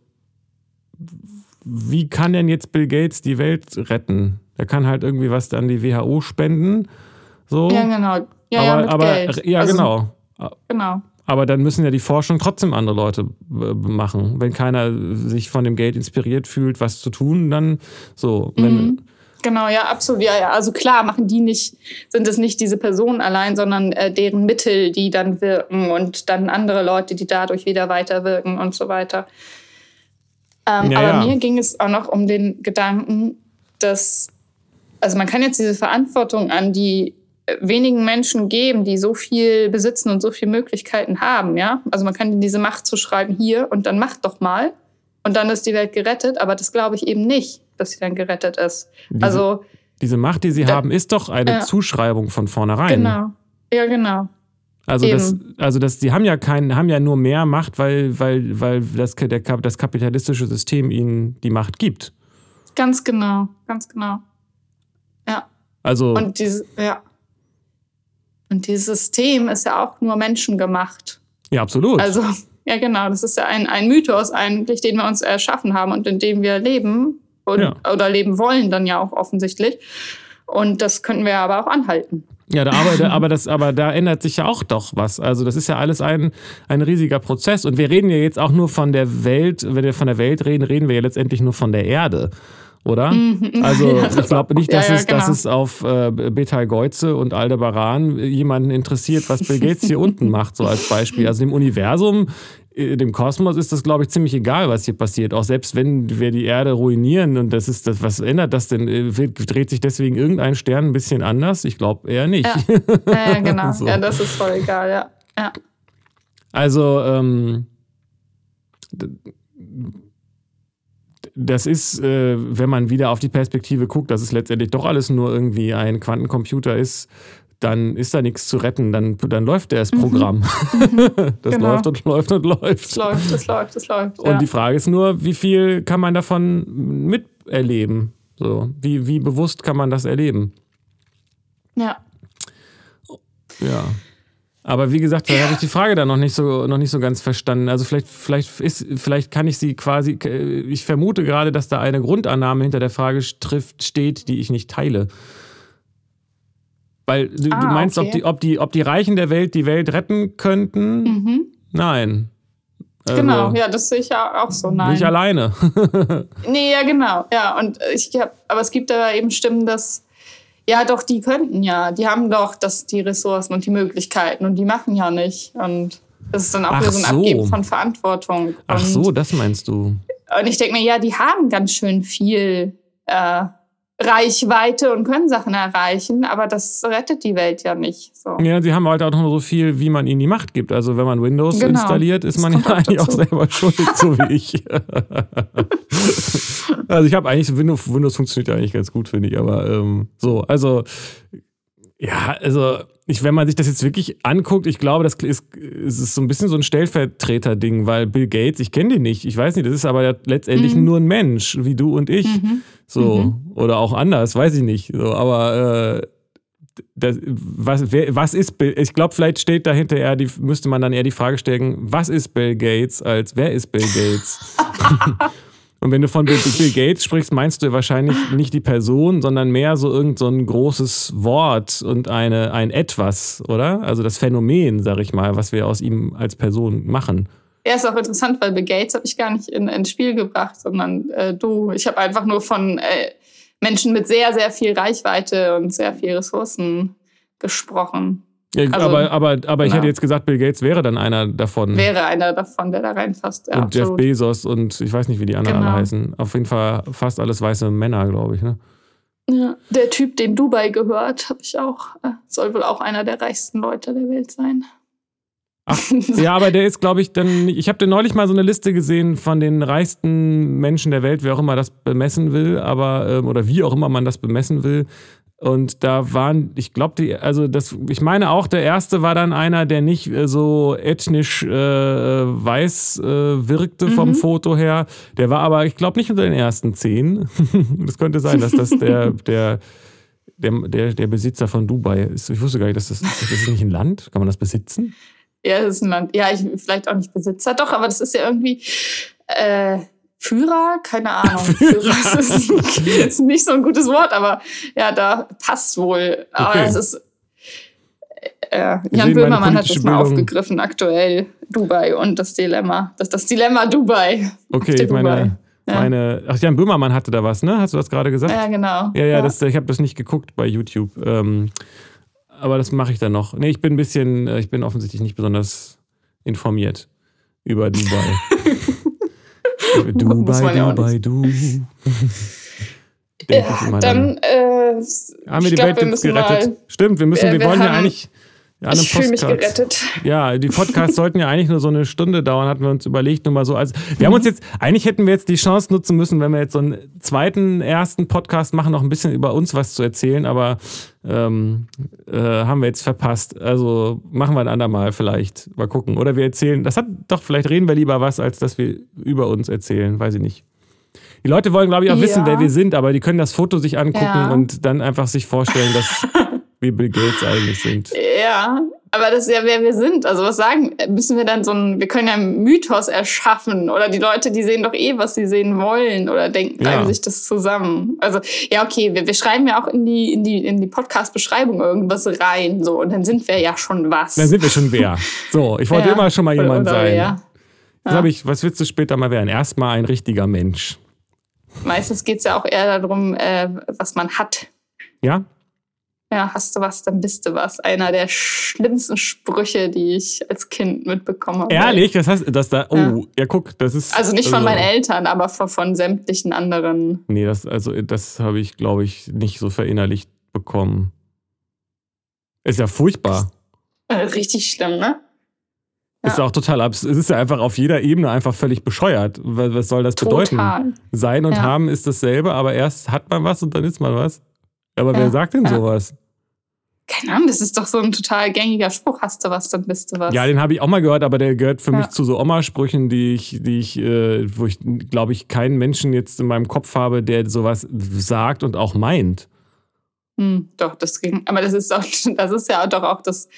wie kann denn jetzt Bill Gates die Welt retten? Er kann halt irgendwie was an die WHO spenden. So. Ja, genau. Ja, aber, ja, aber, Geld. ja also, genau. Genau. Aber dann müssen ja die Forschung trotzdem andere Leute äh, machen. Wenn keiner sich von dem Geld inspiriert fühlt, was zu tun, dann so. Wenn, mhm. Genau, ja, absolut. Ja, ja. Also klar, machen die nicht, sind es nicht diese Personen allein, sondern äh, deren Mittel, die dann wirken und dann andere Leute, die dadurch wieder weiterwirken und so weiter. Ähm, ja, aber ja. mir ging es auch noch um den Gedanken, dass, also man kann jetzt diese Verantwortung an die äh, wenigen Menschen geben, die so viel besitzen und so viele Möglichkeiten haben, ja. Also man kann ihnen diese Macht zuschreiben, hier und dann macht doch mal. Und dann ist die Welt gerettet, aber das glaube ich eben nicht dass sie dann gerettet ist. Diese, also diese Macht, die sie da, haben, ist doch eine ja. Zuschreibung von vornherein. Genau. Ja, genau. Also das, also das, die haben ja keinen, haben ja nur mehr Macht, weil, weil, weil das, der, das kapitalistische System ihnen die Macht gibt. Ganz genau, ganz genau. Ja. Also. Und diese, ja. Und dieses System ist ja auch nur menschengemacht. Ja, absolut. Also, ja, genau. Das ist ja ein, ein Mythos eigentlich, den wir uns erschaffen haben und in dem wir leben und, ja. oder leben wollen dann ja auch offensichtlich. Und das könnten wir aber auch anhalten. Ja, da, aber, aber, das, aber da ändert sich ja auch doch was. Also das ist ja alles ein, ein riesiger Prozess. Und wir reden ja jetzt auch nur von der Welt, wenn wir von der Welt reden, reden wir ja letztendlich nur von der Erde. Oder? Mhm. Also ja, ich glaube nicht, dass, ja, ja, es, genau. dass es auf äh, Betal Geuze und Aldebaran jemanden interessiert, was Bill Gates hier unten macht, so als Beispiel. Also im Universum dem Kosmos ist das, glaube ich, ziemlich egal, was hier passiert. Auch selbst wenn wir die Erde ruinieren und das ist das, was ändert das denn? Äh, dreht sich deswegen irgendein Stern ein bisschen anders? Ich glaube eher nicht. Ja, ja genau. so. Ja, das ist voll egal, ja. ja. Also, ähm, das ist, äh, wenn man wieder auf die Perspektive guckt, dass es letztendlich doch alles nur irgendwie ein Quantencomputer ist, dann ist da nichts zu retten, dann, dann läuft das mhm. Programm. Das genau. läuft und läuft und läuft. Es läuft, es läuft, es läuft. Und ja. die Frage ist nur, wie viel kann man davon miterleben? So, wie, wie bewusst kann man das erleben? Ja. Ja. Aber wie gesagt, da habe ich die Frage dann noch nicht so, noch nicht so ganz verstanden. Also vielleicht, vielleicht ist, vielleicht kann ich sie quasi, ich vermute gerade, dass da eine Grundannahme hinter der Frage trifft, steht, die ich nicht teile. Weil du, Ah, du meinst, ob, okay. die, ob, die, ob die Reichen der Welt die Welt retten könnten? Mhm. Nein. Also, Genau, ja, das sehe ich ja auch so. Nein. Nicht alleine. Nee, ja, genau. Ja, und ich hab, aber es gibt da eben Stimmen, dass, ja, doch, die könnten ja. Die haben doch das, die Ressourcen und die Möglichkeiten und die machen ja nicht. Und das ist dann auch Ach wieder so ein so. Abgeben von Verantwortung. Ach und, so, das meinst du. Und ich denke mir, ja, die haben ganz schön viel äh, Reichweite und können Sachen erreichen, aber das rettet die Welt ja nicht. So. Ja, sie haben halt auch nur so viel, wie man ihnen die Macht gibt. Also wenn man Windows Genau. installiert, ist Das man ja eigentlich auch selber schuld, so wie ich. also ich habe eigentlich, Windows, Windows funktioniert ja eigentlich ganz gut, finde ich. Aber ähm, so, also ja, also ich, wenn man sich das jetzt wirklich anguckt, ich glaube, das ist, ist so ein bisschen so ein Stellvertreter-Ding, weil Bill Gates, ich kenne den nicht, ich weiß nicht, das ist aber letztendlich Mhm. nur ein Mensch, wie du und ich. So, oder auch anders, weiß ich nicht. So, aber äh, das, was, wer, was ist Bill? Ich glaube, vielleicht steht dahinter eher die, müsste man dann eher die Frage stellen, was ist Bill Gates, als wer ist Bill Gates? Und wenn du von Bill, Bill Gates sprichst, meinst du wahrscheinlich nicht die Person, sondern mehr so irgend so ein großes Wort und eine, ein Etwas, oder? Also das Phänomen, sag ich mal, was wir aus ihm als Person machen. Ja, ist auch interessant, weil Bill Gates habe ich gar nicht in, ins Spiel gebracht, sondern äh, du. Ich habe einfach nur von äh, Menschen mit sehr, sehr viel Reichweite und sehr viel Ressourcen gesprochen. Ja, Also, aber aber, aber ich hätte jetzt gesagt, Bill Gates wäre dann einer davon. Wäre einer davon, der da reinfasst. Ja, und Jeff absolut. Bezos und ich weiß nicht, wie die anderen Genau. alle heißen. Auf jeden Fall fast alles weiße Männer, glaube ich. Ne? Ja, der Typ, dem Dubai gehört, habe ich auch. Äh, soll wohl auch einer der reichsten Leute der Welt sein. Ach, Ja, aber der ist, glaube ich, dann. Ich habe neulich mal so eine Liste gesehen von den reichsten Menschen der Welt, wer auch immer das bemessen will, aber ähm, oder wie auch immer man das bemessen will. Und da waren, ich glaube, die, also das, ich meine auch, der erste war dann einer, der nicht äh, so ethnisch äh, weiß äh, wirkte vom Mhm. Foto her. Der war aber, ich glaube, nicht unter den ersten zehn. das könnte sein, dass das der, der, der, der, der Besitzer von Dubai ist. Ich wusste gar nicht, dass das, das ist nicht ein Land. Kann man das besitzen? Ja, das ist ein Land. Ja, ich vielleicht auch nicht Besitzer. Doch, aber das ist ja irgendwie äh, Führer, keine Ahnung. Führer ist, ist nicht so ein gutes Wort, aber ja, da passt wohl. Aber Okay. es ist. Äh, Wir Jan Böhmermann hat das mal Bildung- aufgegriffen, aktuell Dubai und das Dilemma. Das, das Dilemma Dubai. Okay, meine, Dubai. Ja. meine. Ach, Jan Böhmermann hatte da was, ne? Hast du das gerade gesagt? Ja, genau. Ja, ja, Das, ich habe das nicht geguckt bei YouTube. Ähm, aber das mache ich dann noch. Nee, ich bin ein bisschen, äh, ich bin offensichtlich nicht besonders informiert über Dubai. Muss man ja du. Denk ich Ja, dann äh, Haben wir die glaub, Welt wir jetzt gerettet? mal- Stimmt, wir müssen, Wir- wir, wollen ja haben- eigentlich. Ja, ich fühle mich gerettet. Ja, die Podcasts sollten ja eigentlich nur so eine Stunde dauern, hatten wir uns überlegt, nur mal so. Also, wir haben uns jetzt, eigentlich hätten wir jetzt die Chance nutzen müssen, wenn wir jetzt so einen zweiten, ersten Podcast machen, noch ein bisschen über uns was zu erzählen, aber ähm, äh, haben wir jetzt verpasst. Also machen wir ein andermal vielleicht. Mal gucken. Oder wir erzählen, das hat doch, vielleicht reden wir lieber was, als dass wir über uns erzählen, weiß ich nicht. Die Leute wollen, glaube ich, auch Ja. wissen, wer wir sind, aber die können das Foto sich angucken Ja. und dann einfach sich vorstellen, dass wir Bill Gates eigentlich sind. Ja, aber das ist ja, wer wir sind. Also was sagen, müssen wir dann so ein, wir können ja einen Mythos erschaffen oder die Leute, die sehen doch eh, was sie sehen wollen oder denken Ja. sich das zusammen. Also ja, okay, wir, wir schreiben ja auch in die, in die, in die Podcast-Beschreibung irgendwas rein, so und dann sind wir ja schon was. Dann sind wir schon wer. So, ich wollte Ja. immer schon mal jemand oder sein. Jetzt hab ich, was willst du später mal werden? Erstmal ein richtiger Mensch. Meistens geht es ja auch eher darum, äh, was man hat. Ja? Ja, hast du was, dann bist du was. Einer der schlimmsten Sprüche, die ich als Kind mitbekommen habe. Ehrlich? Das heißt, dass da. Oh, ja, Ja. guck, das ist. Also nicht von meinen Eltern, aber von, von sämtlichen anderen. Nee, das, also, das habe ich, glaube ich, nicht so verinnerlicht bekommen. Ist ja furchtbar. Äh, Richtig schlimm, ne? Ist Ja. auch total abs. Es ist ja einfach auf jeder Ebene einfach völlig bescheuert. Was, was soll das bedeuten? Total. Sein und Ja. haben ist dasselbe, aber erst hat man was und dann ist man was. Aber wer Ja, sagt denn ja. sowas? Keine Ahnung, das ist doch so ein total gängiger Spruch. Hast du was, dann bist du was. Ja, den habe ich auch mal gehört, aber der gehört für Ja. mich zu so Oma-Sprüchen, die ich, die ich, äh, wo ich, glaube ich, keinen Menschen jetzt in meinem Kopf habe, der sowas sagt und auch meint. Hm, doch, das ging. Aber das ist, auch, das ist ja doch auch das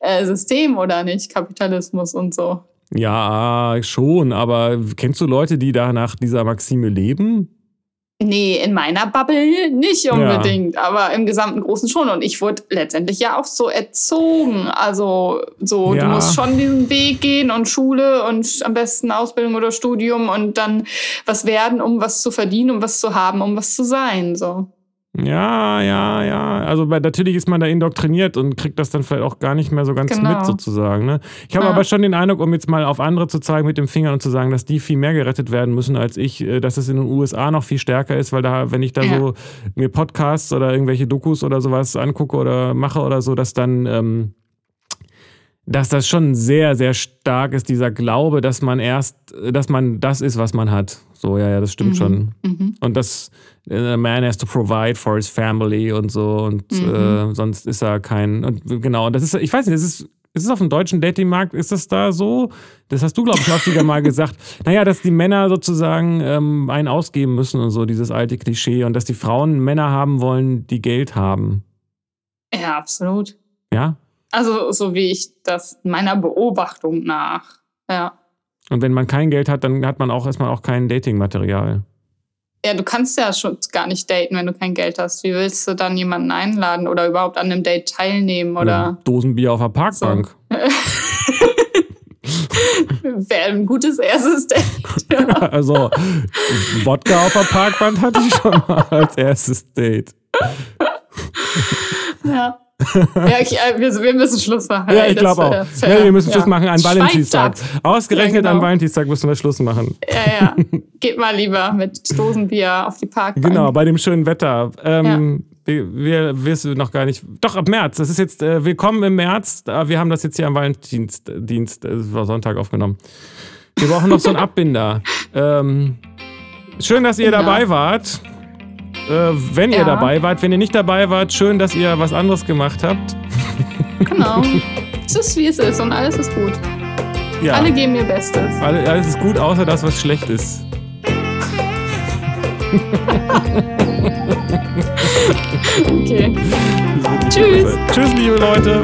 äh, System, oder nicht? Kapitalismus und so. Ja, schon, aber kennst du Leute, die da nach dieser Maxime leben? Nee, in meiner Bubble nicht unbedingt, ja. aber im gesamten Großen schon. Und ich wurde letztendlich ja auch so erzogen. Also so, ja. du musst schon diesen Weg gehen und Schule und am besten Ausbildung oder Studium und dann was werden, um was zu verdienen, um was zu haben, um was zu sein. So. Ja, ja, ja. Also natürlich ist man da indoktriniert und kriegt das dann vielleicht auch gar nicht mehr so ganz genau. mit sozusagen. Ne? Ich habe ja. aber schon den Eindruck, um jetzt mal auf andere zu zeigen mit dem Finger und zu sagen, dass die viel mehr gerettet werden müssen als ich, äh, dass es in den USA noch viel stärker ist, weil da, wenn ich da ja. so mir Podcasts oder irgendwelche Dokus oder sowas angucke oder mache oder so, dass dann ähm, dass das schon sehr, sehr stark ist, dieser Glaube, dass man erst, dass man das ist, was man hat. So, ja, ja, das stimmt mhm. schon. Mhm. Und das, äh, a man has to provide for his family und so und mhm. äh, sonst ist er kein, und genau, und das ist, ich weiß nicht, das ist, ist es auf dem deutschen Datingmarkt, ist das da so? Das hast du, glaube ich, häufiger mal gesagt. Naja, dass die Männer sozusagen ähm, einen ausgeben müssen und so, dieses alte Klischee. Und dass die Frauen Männer haben wollen, die Geld haben. Ja, absolut. Ja? Also, so wie ich das meiner Beobachtung nach, ja. Und wenn man kein Geld hat, dann hat man auch erstmal auch kein Datingmaterial. Ja, du kannst ja schon gar nicht daten, wenn du kein Geld hast. Wie willst du dann jemanden einladen oder überhaupt an einem Date teilnehmen oder? Ja, Dosenbier auf der Parkbank. So. Wäre ein gutes erstes Date. Ja. also, Wodka auf der Parkbank hatte ich schon mal als erstes Date. Ja ja, ich, äh, wir, wir, müssen Schluss machen. Ja, ich glaube auch. Ja, wir müssen. Schluss machen an Valentinstag. Ausgerechnet ja, genau. an Valentinstag müssen wir Schluss machen. Ja, ja. Geht mal lieber mit Dosenbier auf die Parkbank. Genau, bei dem schönen Wetter. Ähm, wir, wir wissen noch gar nicht. Doch, ab März. Das ist jetzt äh, willkommen im März. Wir haben das jetzt hier am Valentinsdienst, das war Sonntag aufgenommen. Wir brauchen noch so einen Abbinder. Ähm, schön, dass ihr genau. dabei wart. Äh, wenn ja. ihr dabei wart. Wenn ihr nicht dabei wart, schön, dass ihr was anderes gemacht habt. Genau. es ist wie es ist und alles ist gut. Ja. Alle geben ihr Bestes. Alle, alles ist gut, außer das, was schlecht ist. okay. Tschüss. Tschüss, liebe Leute.